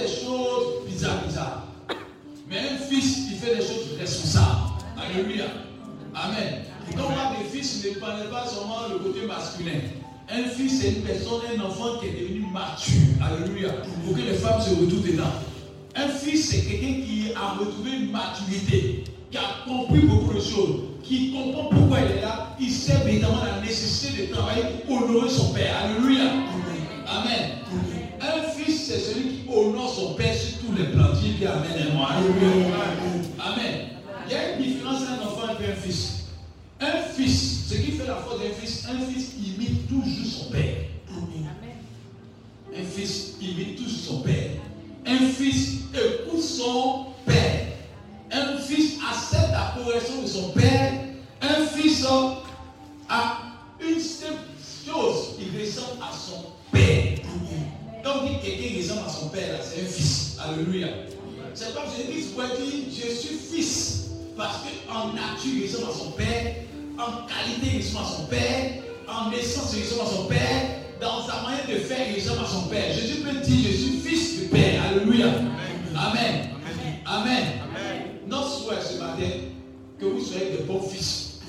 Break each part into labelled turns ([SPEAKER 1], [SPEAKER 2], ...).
[SPEAKER 1] des choses bizarres, bizarres. Mais un fils, il fait des choses responsables. Alléluia. Amen. Parle des fils, ne parlez pas seulement le côté masculin. Un fils, c'est une personne, un enfant qui est devenu mature. Alléluia. Pour que les femmes se retrouvent dedans. Un fils, c'est quelqu'un qui a retrouvé une maturité, qui a compris beaucoup de choses, qui comprend pourquoi il est là. Il sait évidemment la nécessité de travailler pour honorer son père. Alléluia. Amen. C'est celui qui honore son père sur tous les plans. Dis Amen et moi. Amen. Il y a une différence entre un enfant et un fils. Un fils, ce qui fait la force d'un fils, un fils imite toujours son père. Amen. Un fils imite toujours son père. Un fils écoute son père. Un fils accepte la correction de son père. Un fils a une seule chose, il ressemble à son père. Donc, quelqu'un ressemble à son père, c'est un fils. Alléluia. C'est comme Jésus dit, je suis fils. Parce qu'en nature, il ressemble à son père en qualité, il ressemble à son père. En naissance, il ressemble à son père. Dans sa manière de faire, il ressemble à son père. Jésus peut dire, je suis fils du Père. Alléluia. Amen. Amen. Notre souhait ce matin, que vous soyez de bons fils.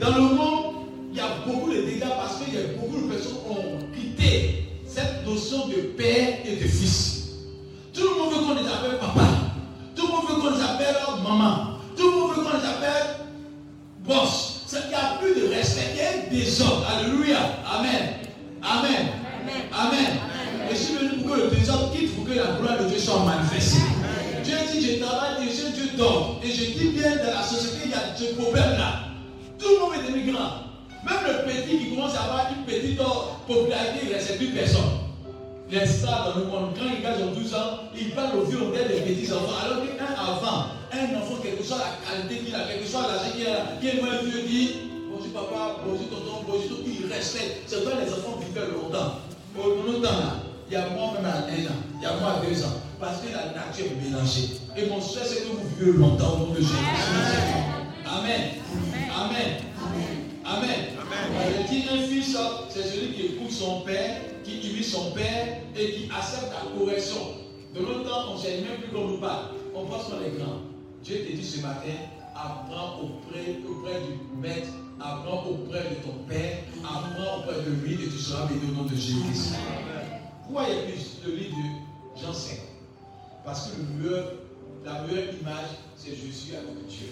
[SPEAKER 1] Dans le monde, il y a beaucoup de dégâts parce qu'il y a beaucoup de personnes qui ont quitté cette notion de père et de fils. Tout le monde veut qu'on les appelle papa. Tout le monde veut qu'on les appelle maman. Tout le monde veut qu'on les appelle boss. Il n'y a plus de respect, il y a un désordre. Alléluia. Amen. Amen. Amen. Et je suis venu pour que le désordre quitte, pour que la gloire de Dieu soit manifestée. Dieu dit, je travaille et je Dieu dort. Et je dis bien, dans la société, il y a ce problème-là. Tout le monde est devenu grand. Même le petit qui commence à avoir une petite popularité, il ne reste plus personne. Les stars dans le monde, quand gars ont 12 ans, ils parlent au vieux des petits enfants. Alors qu'un avant, un enfant, quelle que soit la qualité qu'il a, quel que soit l'âge qu'il a, qui est moins vieux, dit Bonjour papa, bonjour tonton, bonjour tout, il respecte. C'est vrai, les enfants vivaient longtemps. Pour nous, temps là, il y a moi même à 1 an, il y a moi à 2 ans. Parce que la nature est mélangée. Et mon souhait, c'est que vous vivez longtemps au nom de Jésus. Amen. Amen. Amen. Amen. Je dis un fils, c'est celui qui écoute son père, qui imite son père et qui accepte la correction. De l'autre temps, on ne sait même plus qu'on nous parle. On passe par les grands. Dieu te dit ce matin, apprends auprès, auprès du maître, apprends auprès de ton père, apprends auprès de lui et tu seras béni au nom de Jésus-Christ. Pourquoi il y a plus le livre de Jean 5 Parce que le la meilleure image, c'est Jésus avec Dieu.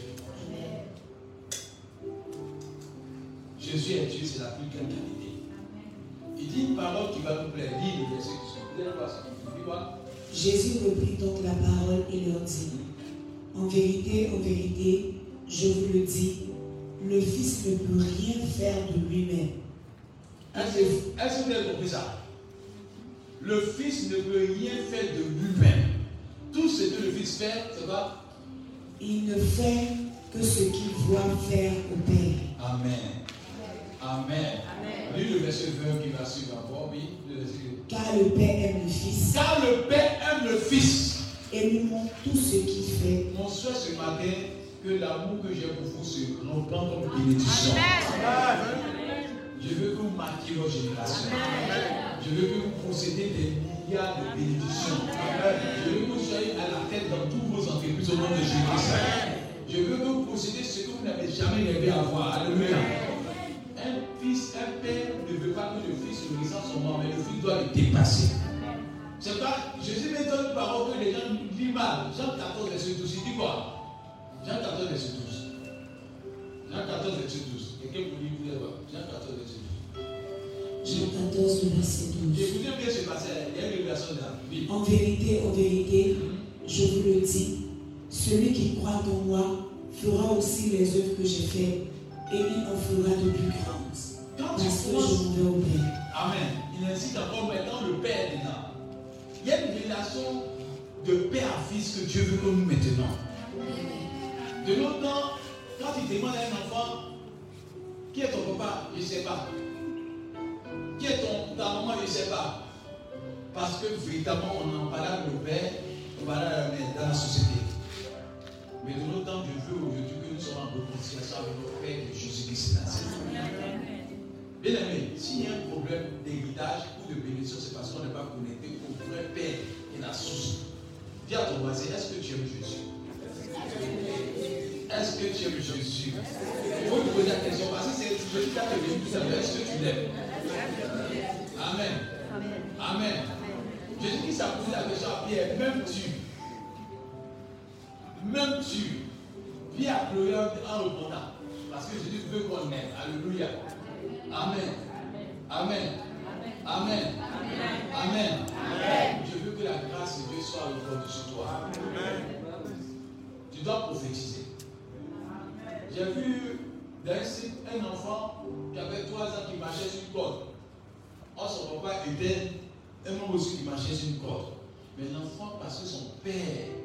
[SPEAKER 1] Jésus est Dieu, c'est la plus grande qualité. Il dit une parole qui va nous plaire. Dis le verset qui se quoi
[SPEAKER 2] Jésus reprit donc la parole et leur dit en vérité, en vérité, je vous le dis, le Fils ne peut rien faire de lui-même.
[SPEAKER 1] Est-ce que vous avez compris ça? Le Fils ne peut rien faire de lui-même. Tout ce que le Fils fait, c'est quoi?
[SPEAKER 2] Il ne fait que ce qu'il voit faire au Père.
[SPEAKER 1] Amen. Amen. Lis le verset 20 qui va suivre encore, oui.
[SPEAKER 2] Car le Père aime le Fils.
[SPEAKER 1] Car le Père aime le Fils
[SPEAKER 2] et nous montre tout ce qu'il fait.
[SPEAKER 1] Mon souhait ce matin, que l'amour que j'ai pour vous se reprend comme bénédiction. Je veux que vous marquiez vos générations. Je veux que vous possédez des milliards de bénédictions. Je veux que vous soyez à la tête dans tous vos entreprises au nom de Jésus. Je veux que vous possédez ce que vous n'avez jamais rêvé avoir. Alléluia. Un fils, un père ne veut pas que le fils se ressente son nom, mais le fils doit le dépasser. C'est pas, Jésus me donne une parole que les gens lisent mal. Jean 14, verset 12, il dit quoi? Jean 14, verset 12. Jean 14, verset 12. Quelqu'un peut lire, vous voir. Jean 14, verset
[SPEAKER 2] 12. Jean 14, verset 12.
[SPEAKER 1] Écoutez bien ce passage, il y a une révélation Bible.
[SPEAKER 2] En vérité, en vérité, je vous le dis, celui qui croit en moi fera aussi les œuvres que j'ai faites et il en fera de plus grandes. Parce que je m'en vais au Père.
[SPEAKER 1] Amen. Il incite encore maintenant le Père dedans. Il y a une relation de père à fils que Dieu veut que nous maintenant. De l'autre temps, quand il demande à un enfant, qui est ton papa? Je ne sais pas. Qui est ton, ta maman? Je ne sais pas. Parce que véritablement, on en parle avec le père, on parle dans la société. Mais de l'autre temps, je veux aujourd'hui que nous soyons en réconciliation avec notre Père de Jésus-Christ Bien aimé, s'il y a un problème d'héritage ou de bénédiction, c'est parce qu'on n'est pas connecté au vrai Père qui Dis à ton voisin, est-ce que tu aimes Jésus? Est-ce que tu aimes Jésus? Il faut te poser la question parce que c'est Jésus qui a venu tout ça. Est-ce que tu l'aimes? Amen. Amen. Jésus qui s'est posé la question à Pierre, même tu, même tu, Pierre a pleuré en répondant. Parce que Jésus veut qu'on aime. Alléluia. Amen. Amen. Amen. Amen. Je veux que la grâce de Dieu soit répandue sur toi. Tu dois prophétiser. J'ai vu dans un enfant qui avait trois ans qui marchait sur une corde. Or, son papa était un homme aussi qui marchait sur une corde. Mais l'enfant, parce que son père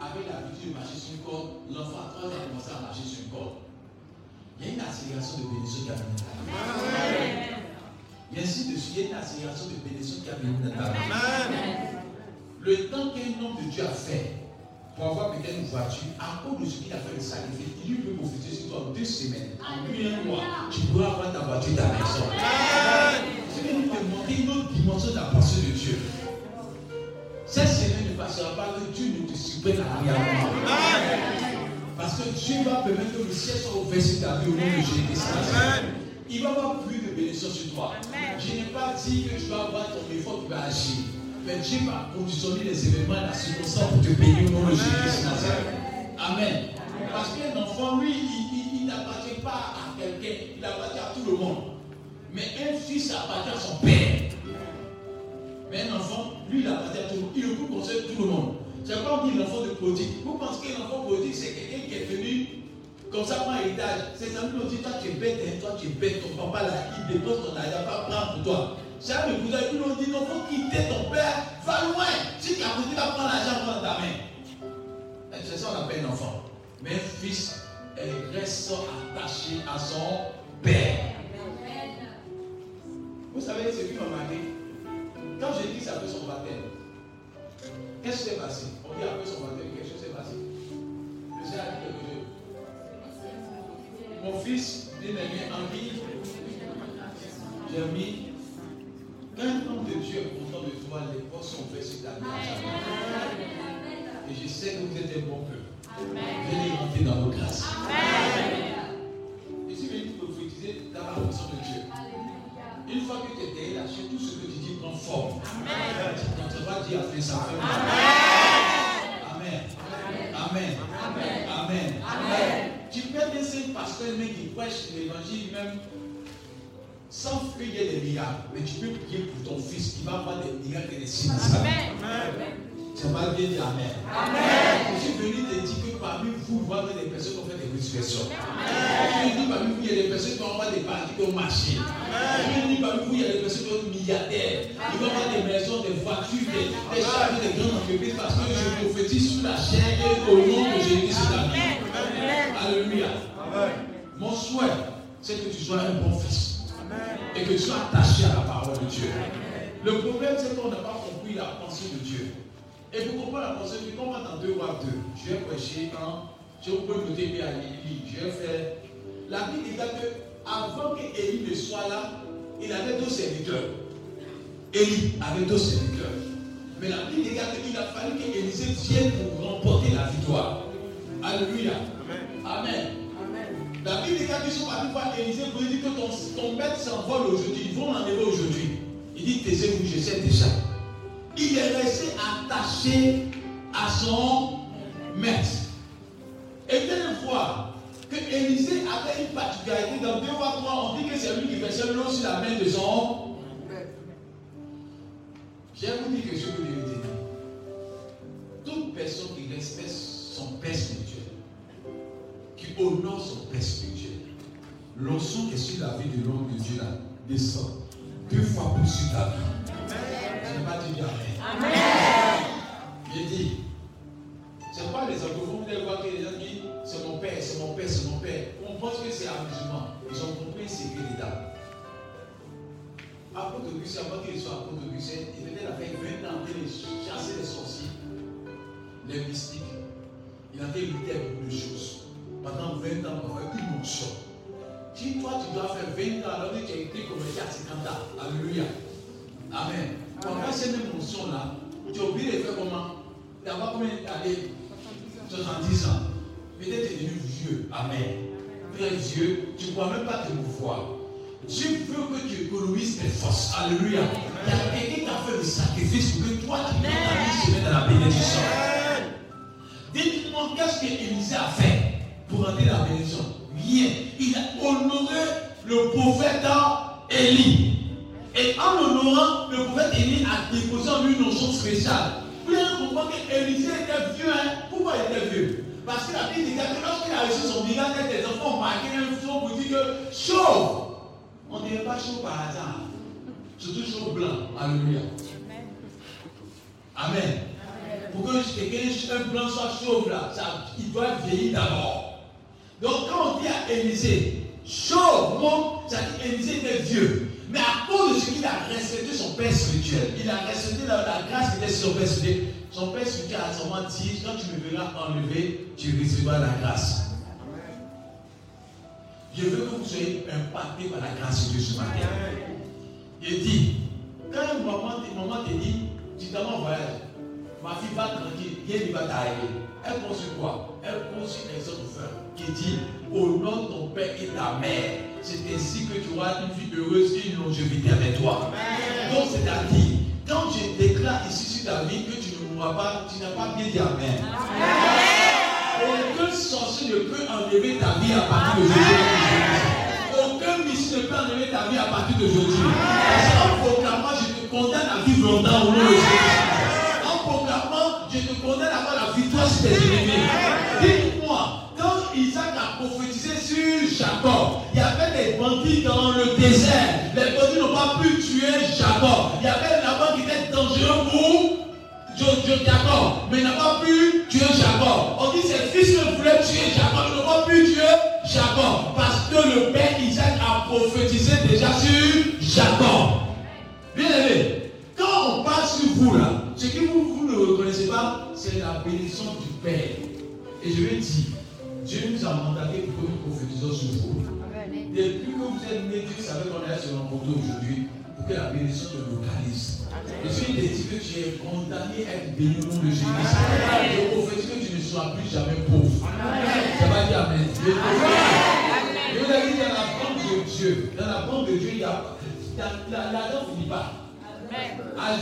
[SPEAKER 1] avait l'habitude de marcher sur une corde, l'enfant à trois ans a commencé à marcher sur une corde. Il y a une accélération de bénédiction qui a venu dans Il y a ainsi de suite, il y a une accélération de bénédiction qui a venu dans ta Le temps qu'un homme de Dieu a fait pour avoir peut-être une voiture, à cause de ce qu'il a fait de sacrifice, il lui peut profiter sur toi en deux semaines, en un mois, tu pourras avoir ta voiture, ta maison. C'est venu te montrer une autre dimension de la pensée de Dieu. Cette semaine ne passera pas que Dieu ne te supprime à rien. Parce que Dieu va permettre que le ciel soit ouvert sur ta vie au nom de Jésus-Christ. Il va avoir plus de bénédictions sur toi. Je n'ai pas dit que tu vas avoir ton effort qui va agir. Mais Dieu va conditionner les événements et la circonstance pour te bénir au nom de Jésus-Christ. Amen. Parce qu'un enfant, lui, il, n'appartient pas à quelqu'un, il appartient à tout le monde. Mais un fils appartient à son père. Mais un enfant, lui, il appartient à tout le monde. Il peut conseiller tout le monde. C'est comme dit l'enfant de prodigue. Vous pensez que l'enfant prodigue, c'est quelqu'un qui est venu comme ça un héritage. Ses amis lui ont dit Toi, tu es bête, hein, toi, tu es bête, ton papa là, il dépose ton argent, pas prendre pour toi. Ça, mes cousins, ils lui ont dit Non, faut quitter ton père, va loin. Si tu as voulu, va prendre l'argent dans ta main. C'est ça qu'on appelle un enfant. Mais un fils, elle reste attaché à son père. Vous savez ce qui m'a marqué Quand j'ai dit ça fait son baptême, Qu'est-ce qui s'est passé? On dit après son baptême, quelque chose s'est passé? Le Seigneur a dit quelque chose. Mon fils, bien-aimé, Henri, j'ai mis. Un homme de Dieu content de toi, les portes sont ouvertes sur ta. Et je sais que vous êtes un bon peuple. Venez rentrer dans nos grâces. Et si vous voulez prophétiser dans la fonction de Dieu. Une fois que tu es chaîne, tout ce que tu dis prend forme. Amen. Tu ne pas dire à ça Amen. Amen. Amen. Amen. Tu peux être un pasteur même qui prêche l'évangile même sans ait des miracles. Mais tu peux prier pour ton fils qui va avoir des miracles et des signes. Amen. Tu vas bien dire Amen. Amen. Je suis venu te dire que parmi vous, vous avez des personnes qui ont fait des résurrections. Je dis parmi vous, il y a des personnes qui ont ont marché. Parmi vous, il y a des personnes qui ont milliardaires. Ils vont avoir des maisons, des voitures, des, des charges, des grandes entreprises parce que je prophétise sur la chair et au nom de Jésus sur la vie. Alléluia. Mon souhait, c'est que tu sois un bon fils. Et que tu sois attaché à la parole de Dieu. Le problème, c'est qu'on n'a pas compris la pensée de Dieu. Et pour comprendre la pensée, de on va dans 2 rois 2, je vais prêcher quand je peux me bien à. Je vais faire. La Bible dit que avant que Élie ne soit là, il avait deux serviteurs. Élie avait deux serviteurs. Mais la Bible dit qu'il a fallu qu'Élisée vienne pour remporter la victoire. Alléluia. Amen. La Bible dit qu'ils sont partis voir Élisée pour lui dire que ton, ton maître s'envole aujourd'hui. Ils vont l'enlever aujourd'hui. Il dit Taisez-vous, je sais déjà il est resté attaché à son maître. Et une fois que Élisée avait une particularité dans deux fois trois, on dit que c'est lui qui versait l'eau sur la main de son Je vous dire quelque chose de vérité. Toute personne qui respecte son père spirituel, qui honore son père spirituel, l'onction qui est sur la vie de l'homme de Dieu là, descend deux fois plus sur ta vie. Je n'ai pas dit Amen. Amen. J'ai dit, c'est pas les anglophones, vous allez voir que les gens c'est mon père. On pense que c'est amusement. Ils ont compris c'est que l'État. Apôtre Augustin, avant qu'il soit apôtre Augustin, il était là fait 20 ans de chasser les sorciers, les mystiques. Il a fait lutter beaucoup de choses. Pendant 20 ans, on a fait une motion. Si toi tu dois faire 20 ans alors que tu as été converti à 50 ans, Alléluia. Amen. Pendant ces mêmes notions-là, tu as oublié de faire comment? D'avoir combien d'années? 70 ans. Peut-être tu es devenu vieux. Amen. Très vieux, tu ne crois même pas te mouvoir. Dieu veut que tu économises tes forces. Alléluia. Il y a quelqu'un qui a fait le sacrifice pour que toi, tu puisses ta se mettre dans la bénédiction. Dites-moi, qu'est-ce qu'Élisée a fait pour entrer dans la bénédiction? Rien. Il a honoré le prophète Élie. Et en l'honorant, le prophète Élie a déposé en lui une notion spéciale. Vous allez comprendre qu'Élisée était vieux. Hein? Pourquoi il était vieux? Parce que la Bible dit que lorsqu'il a reçu son bilan, des enfants ont marqué un faux pour dire que chaud. On ne dirait pas chaud par hasard. Surtout chaud blanc. Alléluia. Amen. Pour que quelqu'un, un blanc soit chauve là, il doit vieillir d'abord. Donc quand on dit à Élisée, chauve, ça dit Élisée était vieux. Mais à cause de ce qu'il a respecté son père spirituel, il a respecté la, grâce qui était sur son père spirituel. Son père spirituel a seulement dit quand tu me verras enlevé, tu recevras la grâce. Je veux que vous soyez impactés par la grâce de Dieu ce matin. Il dit, quand moment, maman te dit, tu t'en en voyage, ma fille va tranquille, rien ne va t'arriver. Elle pense quoi? Elle pense un seul qui dit, au nom de ton père et ta mère, c'est ainsi que tu auras une vie heureuse et une longévité avec toi. Donc c'est-à-dire, quand je déclare ici sur ta vie que tu mourras pas, tu n'as pas bien dit Amen. Aucun sorcier ne peut enlever ta vie à partir d'aujourd'hui. Aucun missile ne peut enlever ta vie à partir d'aujourd'hui. Parce qu'en proclamant, je te condamne à vivre longtemps au nom de Jésus. En proclamant, je te condamne à avoir la victoire sur tes ennemis. Dis-moi, quand Isaac a prophétisé sur Jacob, il y avait des bandits dans le désert. Les bandits n'ont pas pu tuer Jacob. Il y avait bande qui était dangereux pour Jacob, mais il n'a pas pu tuer Jacob. On dit ses fils ne voulaient tuer Jacob, ils n'ont pas pu tuer Jacob. Parce que le père Isaac a prophétisé déjà sur Jacob. Bien aimé, quand on parle sur vous là, ce que vous, vous ne reconnaissez pas, c'est la bénédiction du Père. Et je vais dire, Dieu nous a mandaté pour que nous prophétisons sur vous. Depuis que vous êtes nés, Dieu savait qu'on est sur un photo aujourd'hui que la bénédiction te localise. Je suis décidé que tu es condamné à être béni au nom de Jésus. Je prophétise que tu ne seras plus jamais pauvre. Ça va dire Amen. Je vous ai dit dans la banque de Dieu, dans la banque de Dieu, il y a l'argent ne finit pas.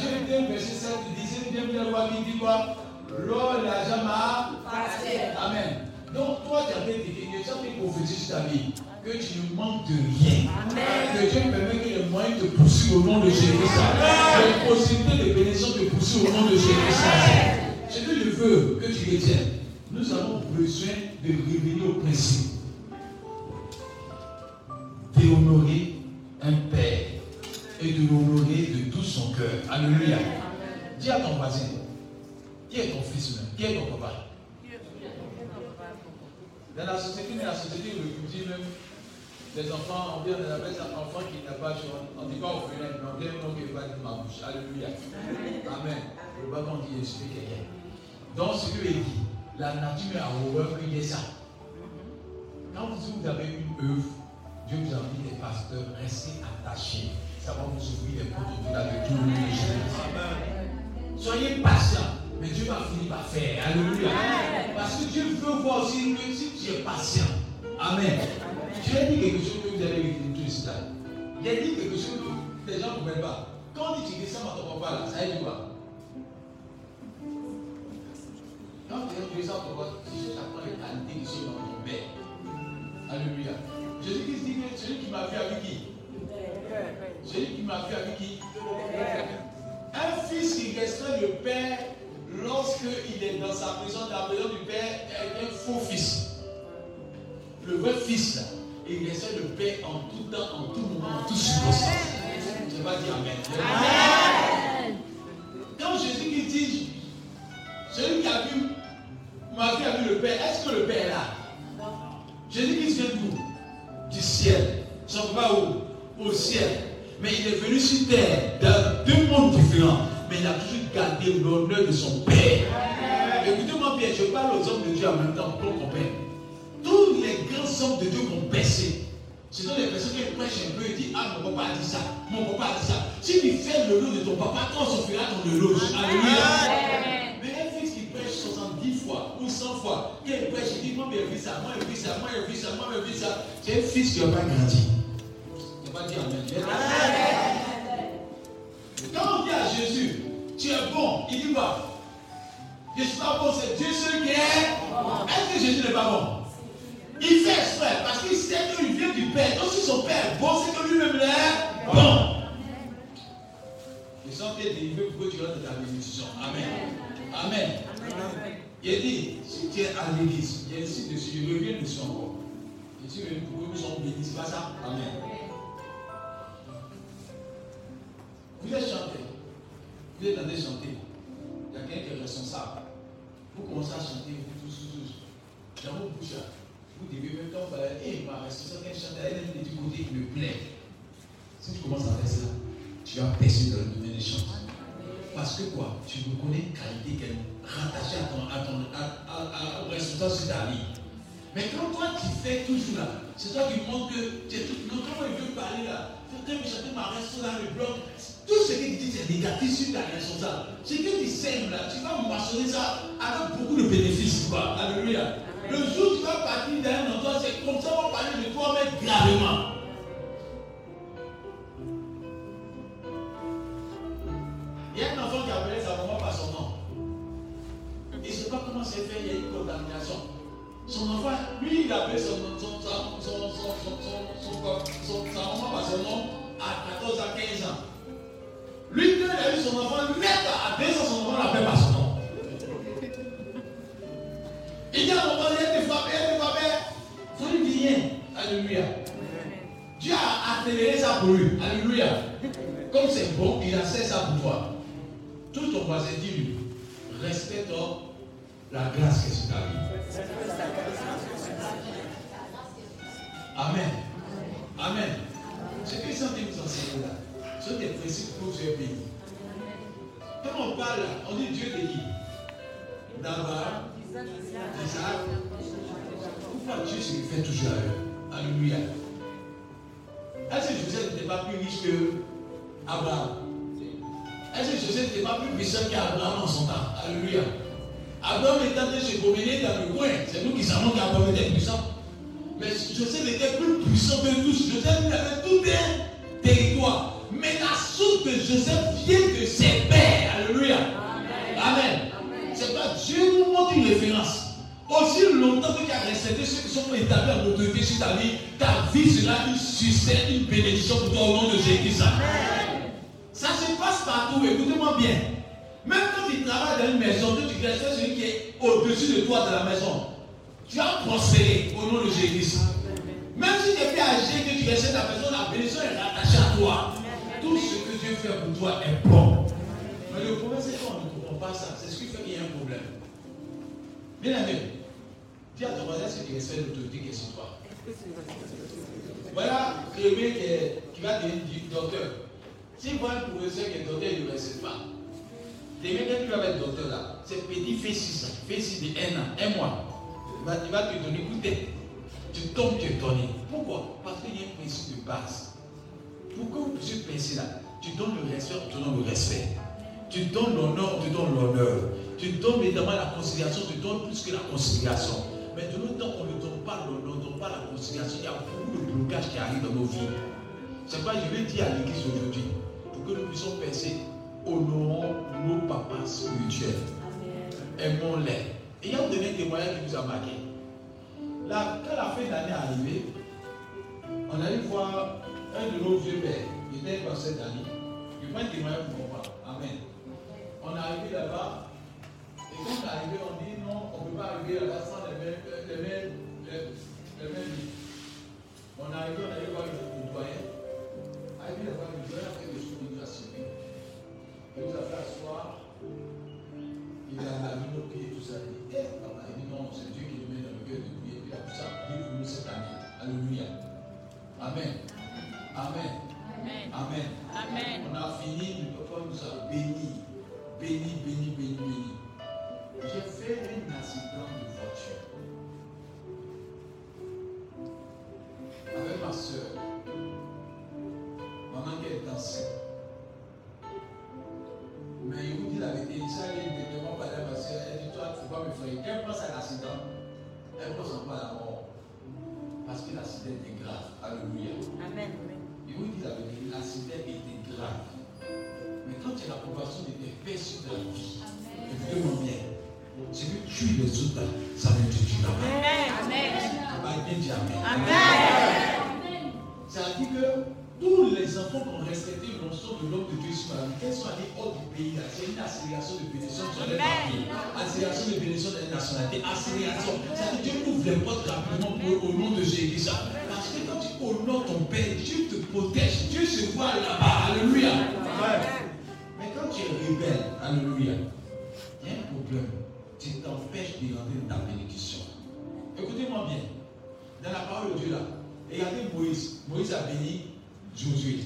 [SPEAKER 1] Dieu 2, verset 7, il disait bien bien loi qui dit quoi? L'or et l'argent m'a Amen. Donc toi, tu as fait des tu as fait prophétie sur ta vie que tu ne manques de rien. Que Dieu permet que les moyens te poursuivent au nom de Jésus. Les possibilités de bénédiction te poursuivent au nom de Jésus. Ce que je veux que tu retiennes, nous avons besoin de revenir au principe. D'honorer un père et de l'honorer de tout son cœur. Alléluia. Dis à ton voisin, qui est ton fils Qui est ton papa Dans la société, mais la société, le dit même les enfants, on vient de la bête un enfant qui n'a pas choix. On dit pas au fenêtre, mais on vient donc il va dire ma bouche. Alléluia. Amen. Le bâton dit explique rien. Donc ce que il dit, la nature a horreur qu'il y ait ça. Quand vous avez une œuvre, Dieu vous a dit les pasteurs, restez attachés. Ça va vous ouvrir les portes au-delà de tout le monde. Soyez patients, mais Dieu va finir par faire. Alléluia. Parce que Dieu veut voir aussi que si tu es patient. Amen. As dit quelque chose que vous allez vivre tout ici. Il a dit quelque chose que les gens ne comprennent pas. Quand on dit tu descends à ton papa là, ça dire quoi? Quand tu descends à ton papa, tu prendre les qualités qui sont dans ton père. Alléluia. Jésus-Christ dit que celui qui m'a vu avec qui? Celui qui m'a vu avec qui? Un fils qui respecte le père lorsqu'il est dans sa maison, dans la maison du père, est un faux fils. Le vrai fils là, il essaie de paix en tout temps, en tout moment, en toute circonstance. Je vais dire Amen. Amen. Quand Jésus qui dit, celui qui a vu, ma vie a vu le Père, est-ce que le Père est là? Jésus qui vient d'où? Du ciel. Son pas où Au ciel. Mais il est venu sur terre dans deux mondes différents. Mais il a toujours gardé l'honneur de son Père. Écoutez-moi bien, je parle aux hommes de Dieu en même temps pour qu'on comprenne tous les grands hommes de Dieu ont percé. Ce sont les personnes qui prêchent un peu et disent Ah, mon papa a dit ça, mon papa a dit ça. Si tu fais le lot de ton papa, on se fera ton éloge. Alléluia. Mais un fils qui prêche 70 fois ou 100 fois, il prêche, il dit Moi, j'ai vu ça, moi, j'ai vu ça, moi, j'ai vu ça, moi, j'ai vu ça. C'est un fils qui n'a pas grandi. Pas dit Amen. Quand on dit à Jésus, tu es bon, il dit pas. Je suis pas bon, c'est Dieu seul qui est. Oh. Est-ce que Jésus n'est pas bon? Il fait exprès parce qu'il sait qu'il vient du Père. Donc si son Père est bon, c'est que lui-même est bon. Les gens qui est délivré pour que tu rentres dans ta bénédiction. Amen. Amen. Il dit, si tu es à l'église, il y a ici dessus, je reviens dessus encore. Je suis venu pour que nous soyons bénis, c'est pas ça? Amen. Vous êtes chanté. Vous êtes en train de chanter. Il y a quelqu'un qui est responsable. Vous commencez à chanter, vous tous, tous, tous. Dans vos bouches, vous devez même quand vous allez, hé, ma responsable, elle chante, elle est du côté qui me plaît. Si tu commences à faire ça, tu vas percer dans le domaine des chants. Parce que quoi? Tu reconnais une qualité qu'elle est rattachée à ton, à ton, à, au responsable sur ta vie. Mais quand toi tu fais toujours là, c'est toi qui montres que tu es tout. Non, comment il veut parler là Faut que chanter ma responsable dans le bloc. Tout ce qu'il dit, c'est négatif sur ta responsable. Ce que tu sèmes là, tu vas moissonner ça avec beaucoup de bénéfices. Quoi. Alléluia. Le jour où tu vas partir d'un endroit, c'est comme ça qu'on va parler de toi, mais gravement. Dit lui, respecte la grâce un qui est docteur, ne respecte pas. Demain, quand tu vas docteur là, c'est petit fait 6 ans, fait 6 de 1 an, 1 mois. Il va, il va te donner, écoutez, tu tombes, tu es donné. Pourquoi? Parce qu'il y a un principe de base. Pour que vous puissiez penser là, tu donnes le respect, on te donne le respect. Tu donnes l'honneur, on te donne l'honneur. Tu donnes évidemment la considération, tu donnes plus que la considération. Mais de l'autre temps, on ne donne pas l'honneur, on ne donne pas la considération. Il y a beaucoup de blocages qui arrivent dans nos vies. C'est quoi je vais dire à l'église aujourd'hui, que nous puissions penser, honorons nos papas spirituels. Aimons-les. Et il y a un témoignage qui nous a marqué. Là, quand la fin d'année est arrivée, on allait voir un de nos vieux pères, il était dans cette année. Il un témoignage pour moi. Amen. On est arrivé là-bas, et quand on est arrivé, on dit non, on ne peut pas arriver là-bas sans les mêmes, les mêmes, les, les mêmes. On est arrivé, on allait voir le doyen. Arrivé là-bas, le doyen a fait des choses, Il nous a fait asseoir. Il a mis nos pieds, tout ça. Il dit, eh, papa, il dit non, c'est Dieu qui nous met dans le cœur de prier. Puis il a tout ça, Dieu pour nous cette année. Alléluia. Amen. Amen. Amen.
[SPEAKER 3] Amen.
[SPEAKER 1] On a fini, le papa nous a bénis. Béni, béni, béni, béni. J'ai fait un accident de voiture. Avec ma soeur. Maman qui est enceinte. Mais il vous dit la vérité, il ne demande pas à ma soeur. Elle dit, toi, il ne faut pas me faire. Quand elle pense à l'accident, elle pense en pas à la mort. Parce que l'accident était grave. Alléluia.
[SPEAKER 3] Amen.
[SPEAKER 1] Et vous dites la vérité, l'accident était grave. Mais quand il y a l'approbation de tes pères sur ta vie, écoutez-moi bien, c'est que tu les autres, ça ne te tuera pas.
[SPEAKER 3] Amen.
[SPEAKER 1] Dire Amen.
[SPEAKER 3] Amen.
[SPEAKER 1] Ça veut dire que tous les enfants qui ont respecté l'onction de l'homme de Dieu sur la vie, qu'elles soient allés hors du pays, là, c'est une accélération de bénédiction sur les papiers, accélération de bénédiction de la nationalité, accélération. Ça veut dire Dieu ouvre les portes rapidement pour- au nom de Jésus. Parce que quand tu honores ton Père, Dieu te protège, Dieu se voit là-bas. Alléluia. Mais quand tu es rebelle, Alléluia, il y a un problème. Tu t'empêches de rentrer dans ta bénédiction. Écoutez-moi bien. Dans la parole de Dieu là, regardez Moïse. Moïse a béni Josué.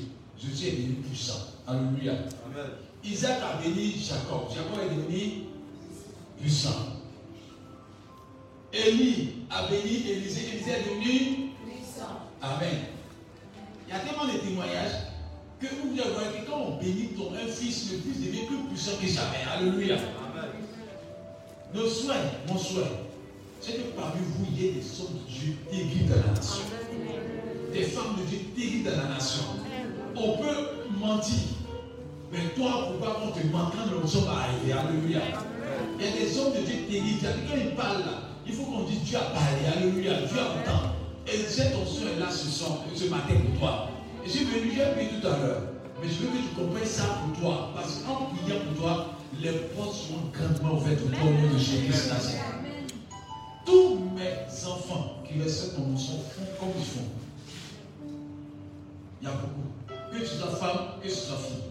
[SPEAKER 1] Josué est devenu puissant. Alléluia. Isaac a béni Jacob. Jacob est devenu puissant. Élie a béni Élisée. Élisée est devenu Amen. Il y a tellement de témoignages que vous allez voir que quand on bénit ton un fils, le fils devient plus puissant que jamais. Alléluia. Nos souhaits, mon souhait, c'est que parmi vous, il y ait des hommes de Dieu terribles dans la nation. Des femmes de Dieu terribles dans la nation. On peut mentir. Mais toi, pourquoi on te ment quand le sommes arrivé Alléluia. Il y a des hommes de Dieu terribles. Quand ils parlent là, il faut qu'on dise Dieu a parlé. Alléluia. Dieu a entendu. Et cette onction est là ce soir, ce matin pour toi. Et j'ai venu, j'ai pris tout à l'heure. Mais je veux que tu comprennes ça pour toi. Parce qu'en priant pour toi, les portes seront grandement ouvertes au nom de Jésus-Christ. Tous mes enfants qui respectent ton onction font comme ils font. Il y a beaucoup. Que tu sois femme, que tu sois fille.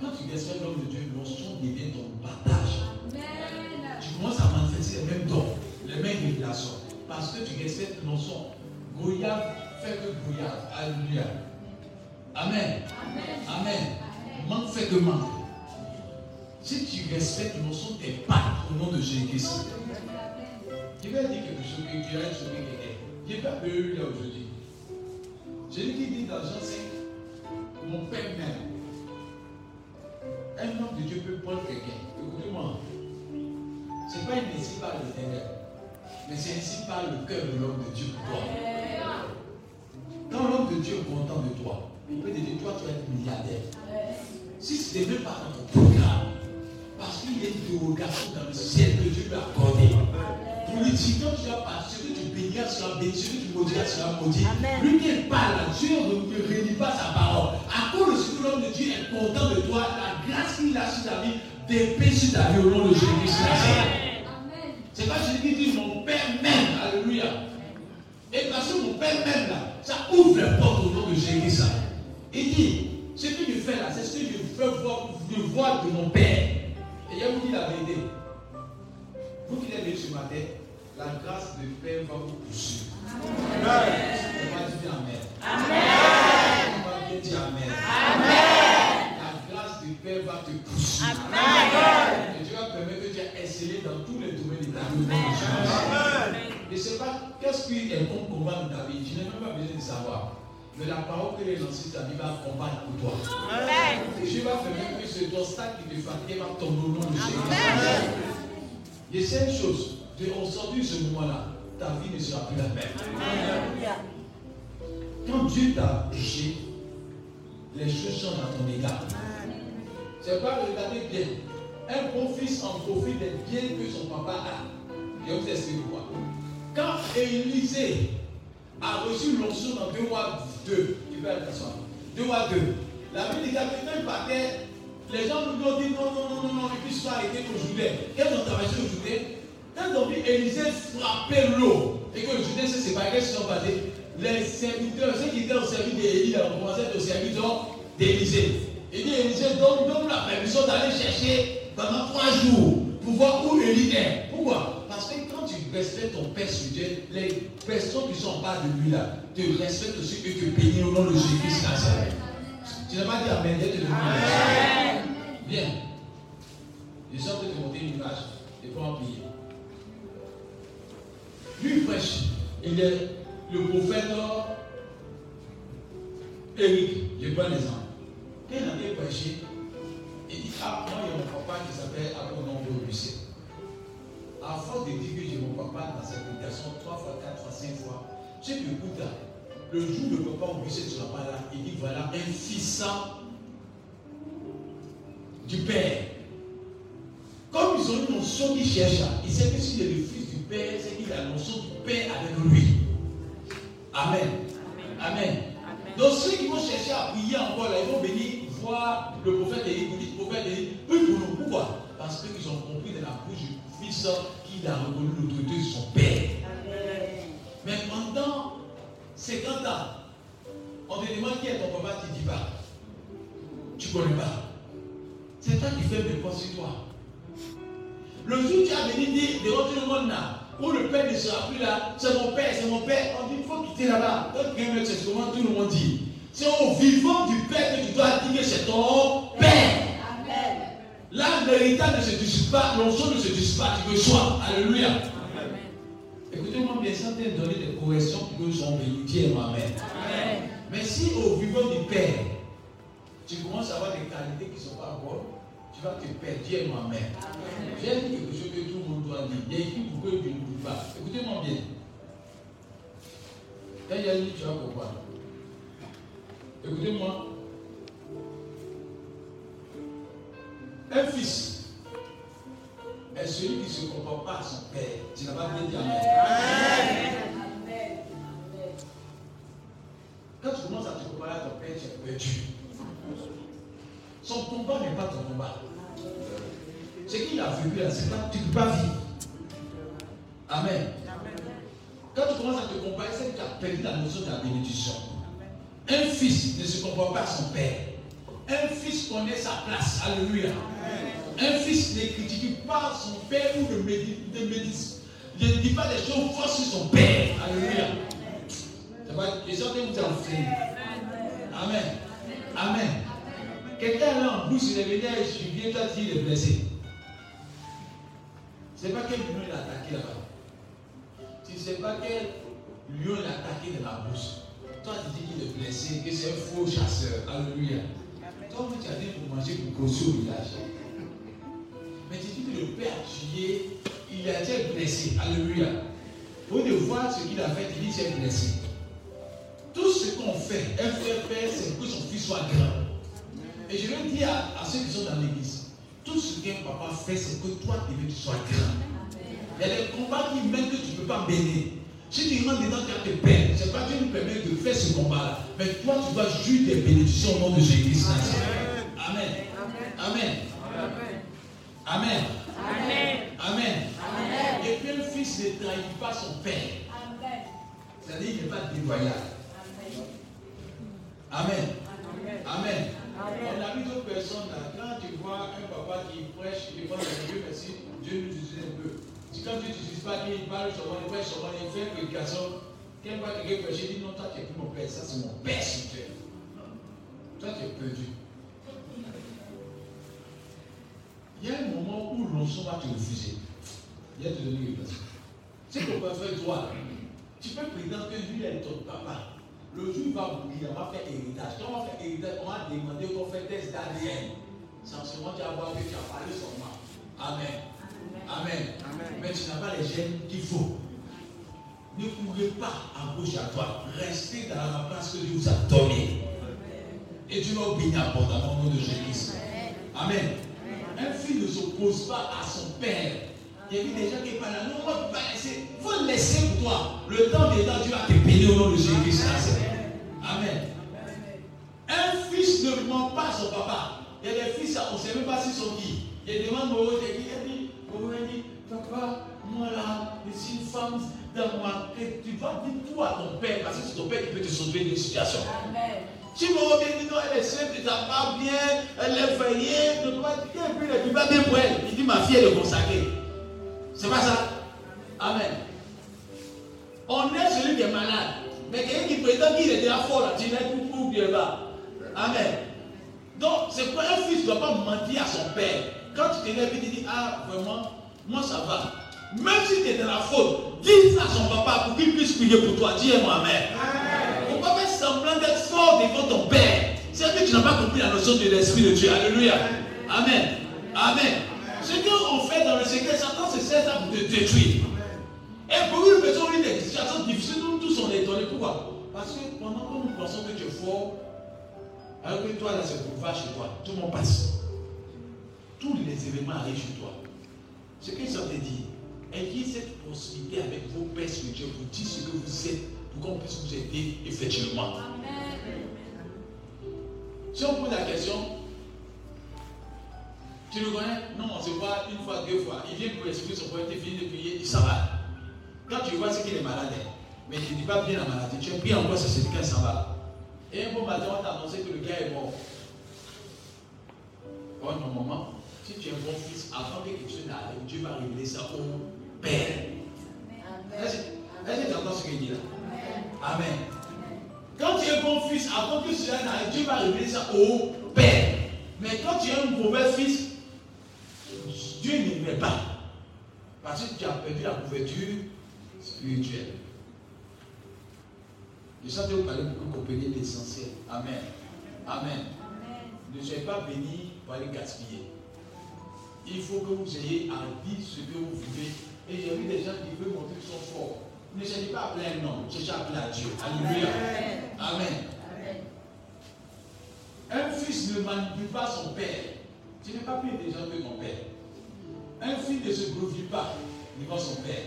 [SPEAKER 1] Quand tu respectes l'homme de Dieu, l'onction devient ton partage. Tu commences à manifester les mêmes dons, les mêmes révélations. Parce que tu respectes l'onction. Goyave fait que Goyave. Alléluia. Amen. Amen. Manque fait que manque. Si tu respectes l'onction, t'es pas au nom de Jésus-Christ. Je vais dire quelque chose que tu as sauvé quelqu'un. Je n'ai pas peur là aujourd'hui. Jésus qui dit dans Jean 5, mon Père même. Un homme de Dieu peut prendre quelqu'un. Écoutez-moi. Ce n'est pas une ainsi par l'éternel. Mais c'est ainsi par le cœur de l'homme de Dieu pour toi. Quand l'homme de Dieu est content de toi, il peut te dire toi, tu vas être milliardaire. Si ce n'est même pas dans ton programme, parce qu'il y a une dérogation dans le ciel que Dieu lui a accordée. Pour lui dire, quand tu vas partir, béniras sera béni, ce que tu maudiras sera maudit. Lui qui parle, Dieu ne réunit pas sa parole. À cause de ce que l'homme de Dieu est content de toi, la grâce qu'il a sur ta vie dépêche sur ta vie au nom de Jésus-Christ. C'est pas celui qui dit mon Père même, alléluia. Et parce que mon Père même là, ça ouvre les portes au nom de Jésus. Il dit, ce que je fais là, c'est ce que je veux voir, je vois de mon Père. Et je vous dis la vérité. Vous qui êtes venus ce matin, la grâce de Père va vous poursuivre. On va dire Amen. On va dire Amen. La grâce du Père va te poursuivre. Et Dieu va permettre que tu aies excellé dans tous les domaines de ta vie. Jésus. Je ne sais pas qu'est-ce qui est bon combat dans ta vie? Je n'ai même pas besoin de savoir. Mais la parole que est lancée ta vie va combattre pour toi. Et Dieu va permettre que ce constat qui te fatigue va tomber au nom de Jésus. Et c'est une chose. Aujourd'hui, ce moment-là, ta vie ne sera plus la même. Quand Dieu t'a touché, les choses changent à ton égard. C'est pas regarder bien. Un bon fils en profite des biens que son papa a. Vais vous expliquer pourquoi. Quand Élisée a reçu l'onction dans 2 rois 2, tu peux aller t'asseoir. 2 rois 2. La Bible dit qu'après partait, les gens nous ont dit non, non, non, non, non, et puis soit arrêté au Jourdain. Qu'est-ce qu'on traversé au Jourdain Quand ont vu Élisée frapper l'eau et que le Jourdain s'est séparé, qu'est-ce qu'ils sont passés Les serviteurs, ceux qui étaient au service d'Élie, ont commencé à être au service d'Élisée. Il dit Élisée, donne, donne la permission d'aller chercher pendant trois jours pour voir où Élie est. Pourquoi? Parce que quand tu respectes ton Père sur Dieu, les personnes qui sont en bas de lui là te respectent aussi et te bénissent au nom de Jésus-Christ Nazareth. Tu n'as pas dit Amen, te. Bien. Je suis en train de monter une image. Il faut en prier. Lui prêche. Il est le prophète Eric. Je prends l'exemple. Quand il avait prêché, il dit Ah, moi, il y a mon papa qui s'appelle Apollon Lucien. À force de dire que j'ai mon papa dans cette prédication trois fois, quatre fois, cinq fois, sais que, écoute, le jour le papa Augustin ne sera pas là, il dit voilà un fils du père. Comme ils ont une notion qu'ils cherchent, il sait que est le fils père, c'est qu'il a notion du père avec lui. Amen. Amen. Donc ceux qui vont chercher à prier encore, là, ils vont venir voir le prophète et il dit, prophète et oui, pour nous. Pourquoi Parce qu'ils ont compris de la bouche du fils qu'il a reconnu l'autorité de son père. Mais pendant 50 ans, on te demande qui est ton papa, tu ne dis pas. Tu ne connais pas. C'est toi qui fais mes pas sur toi. Le jour où tu as venu dire devant tout le monde là, où le père ne sera plus là, c'est mon père, c'est mon père, on dit il faut quitter là-bas. Quand quelqu'un tout le monde dit. C'est au vivant du père que tu dois dire que c'est ton père. Là, l'héritage ne se discute pas, l'onction ne se discute pas, tu reçois. Alléluia. Écoutez-moi bien, ça t'a donné des corrections qui sont bénies. Dieu Amen. Mais si au vivant du Père, tu commences à avoir des qualités qui ne sont pas bonnes, tu vas te perdre. Dieu Amen. J'ai dit quelque chose que tout le monde doit dire. Il y a écrit pour que je ne dis pas. Écoutez-moi bien. Quand il y a dit, tu vas comprendre. Écoutez-moi. Un fils est celui qui ne se comporte pas à son père. Tu n'as pas bien dit Amen. Quand tu commences à te comparer à ton père, tu es perdu. Son combat n'est pas ton combat. Ce qu'il a vécu là, c'est pas, tu ne peux pas vivre. Amen. Quand tu commences à te comparer, c'est que tu as perdu la notion de la bénédiction. Un fils ne se comporte pas à son père. Un fils connaît sa place. Alléluia. Un fils ne critique pas son père ou ne médite, ne dit pas des choses fausses sur son père. Alléluia. C'est pas que vous entraîner. Amen. Amen. Quelqu'un là en bouche, il est venu à Julien, toi tu il est blessé? C'est pas quel lion il a attaqué là-bas. Tu ne sais pas quel lion il a attaqué dans la bouche. Toi tu dis qu'il est blessé, que c'est un faux chasseur. Alléluia. Toi tu as dit pour manger pour grossir au village. Mais tu dis que le père a tué, il a été blessé. Alléluia. Pour de voir ce qu'il a fait, il dit qu'il est blessé. Tout ce qu'on fait, un frère père, c'est que son fils soit grand. Et je veux dire à, ceux qui sont dans l'église, tout ce qu'un papa fait, c'est que toi, tu sois grand. Il y a des combats qui mènent que tu ne peux pas mener. Si tu rentres dedans, tu as tes pères. C'est pas Dieu nous permet de faire ce combat-là. Mais toi, tu dois jouir des bénédictions au nom de Jésus. Amen. Amen. Amen. Amen. Amen. Et puis un fils ne trahit pas son père. C'est-à-dire qu'il n'est pas déloyal. Amen. Amen. On a vu d'autres personnes là. Quand tu vois un papa qui prêche, il prend le Dieu, merci, Dieu nous utilise un peu. Si quand tu n'utilises pas, qu'il parle sur moi, il prêche sur moi, il fait une prédication. Quand va quelqu'un prêcher, il dit non, toi tu n'es plus mon père, ça c'est mon père spirituel. Toi tu es perdu. Il y a un moment où l'onction va te refuser. Il y a te donner une place. C'est qu'on peut faire toi. Tu peux prétendre que lui est ton papa. Le jour où il va mourir, on va faire héritage. Quand on va faire héritage, on va demander qu'on fait test d'ADN. Simplement, tu vas voir que tu as parlé seulement. Amen. Amen. Mais tu n'as pas les gènes qu'il faut. Ne courez pas à gauche à droite. Restez dans la place que Dieu vous a donnée. Et tu vas bénir abondamment au nom de Jésus. Amen. Un fils ne s'oppose pas à son père. Il y a des gens qui parlent. Non, moi, pas laisser. Il faut laisser pour toi. Le temps des temps, Dieu va te bénir au nom de Jésus. Amen. Un fils ne ment pas à son papa. Il y a des fils, on ne sait même pas s'ils sont qui. Il y a des gens qui dit, dit, papa, moi là, je suis une femme dans ma tête. Tu vas dire tout à ton père parce que c'est ton père qui peut te sauver d'une situation. Amen. Si bien dit non, elle est simple, elle pas bien, elle est veillée, tu dois dire, et puis elle va bien pour elle. Il dit, ma fille, elle est consacrée. C'est pas ça. Amen. On est celui qui est malade. Mais quelqu'un qui prétend qu'il est déjà fort, là, tu n'es plus pour bien bas. Amen. Donc, c'est quoi un fils ne doit pas mentir à son père. Quand tu t'élèves, il te dit, ah, vraiment, moi ça va. Même si tu es dans la faute, dis ça à son papa pour qu'il puisse prier pour toi. Dis-moi Amen. On ne pas faire semblant d'être fort devant ton père. C'est que tu n'as pas compris la notion de l'Esprit de Dieu. Alléluia. Amen. Amen. Ce qu'on fait dans le secret, Satan, c'est ça pour te détruire. Et pour une personne, une situation difficile, nous tous on est étonnés. Pourquoi? Parce que pendant que nous pensons que tu es fort, alors que toi là c'est boulevard chez toi, tout le monde passe. Tous les événements arrivent chez toi. Ce que ça veut dire, ayez cette possibilité avec vos pères spirituels vous dire ce que vous êtes pour qu'on puisse vous aider effectivement. Si on pose la question, tu le connais? Non, on se voit une fois, deux fois. Il vient pour expliquer son point, il finit de prier, il s'en va. Quand tu vois, c'est qu'il est malade, mais tu ne dis pas bien la maladie. Tu as pris encore, c'est quand il s'en va. Et un bon matin, on t'a annoncé que le gars est mort. Oh, normalement, si tu es un bon fils, avant que quelque chose n'arrive, Dieu va révéler ça au Père. Est-ce que tu entends ce qu'il dit là? Amen. Quand tu es un bon fils, avant que cela n'arrive, Dieu va révéler ça au Père. Mais quand tu es un mauvais fils, Dieu ne met pas. Parce que tu as perdu la couverture spirituelle. Je sens que vous parlez beaucoup compagnie l'essentiel. Amen. Amen. Ne soyez pas béni pour aller gaspiller. Il faut que vous ayez à dire ce que vous vivez. Et j'ai vu des gens qui veulent montrer qu'ils sont forts. Ne cherchez pas à plein nom, cherchez à plein à Dieu. Alléluia. Amen. Un fils ne manipule pas son père. Tu n'es pas plus intelligent que ton père. Un fils ne se glorifie pas devant son père.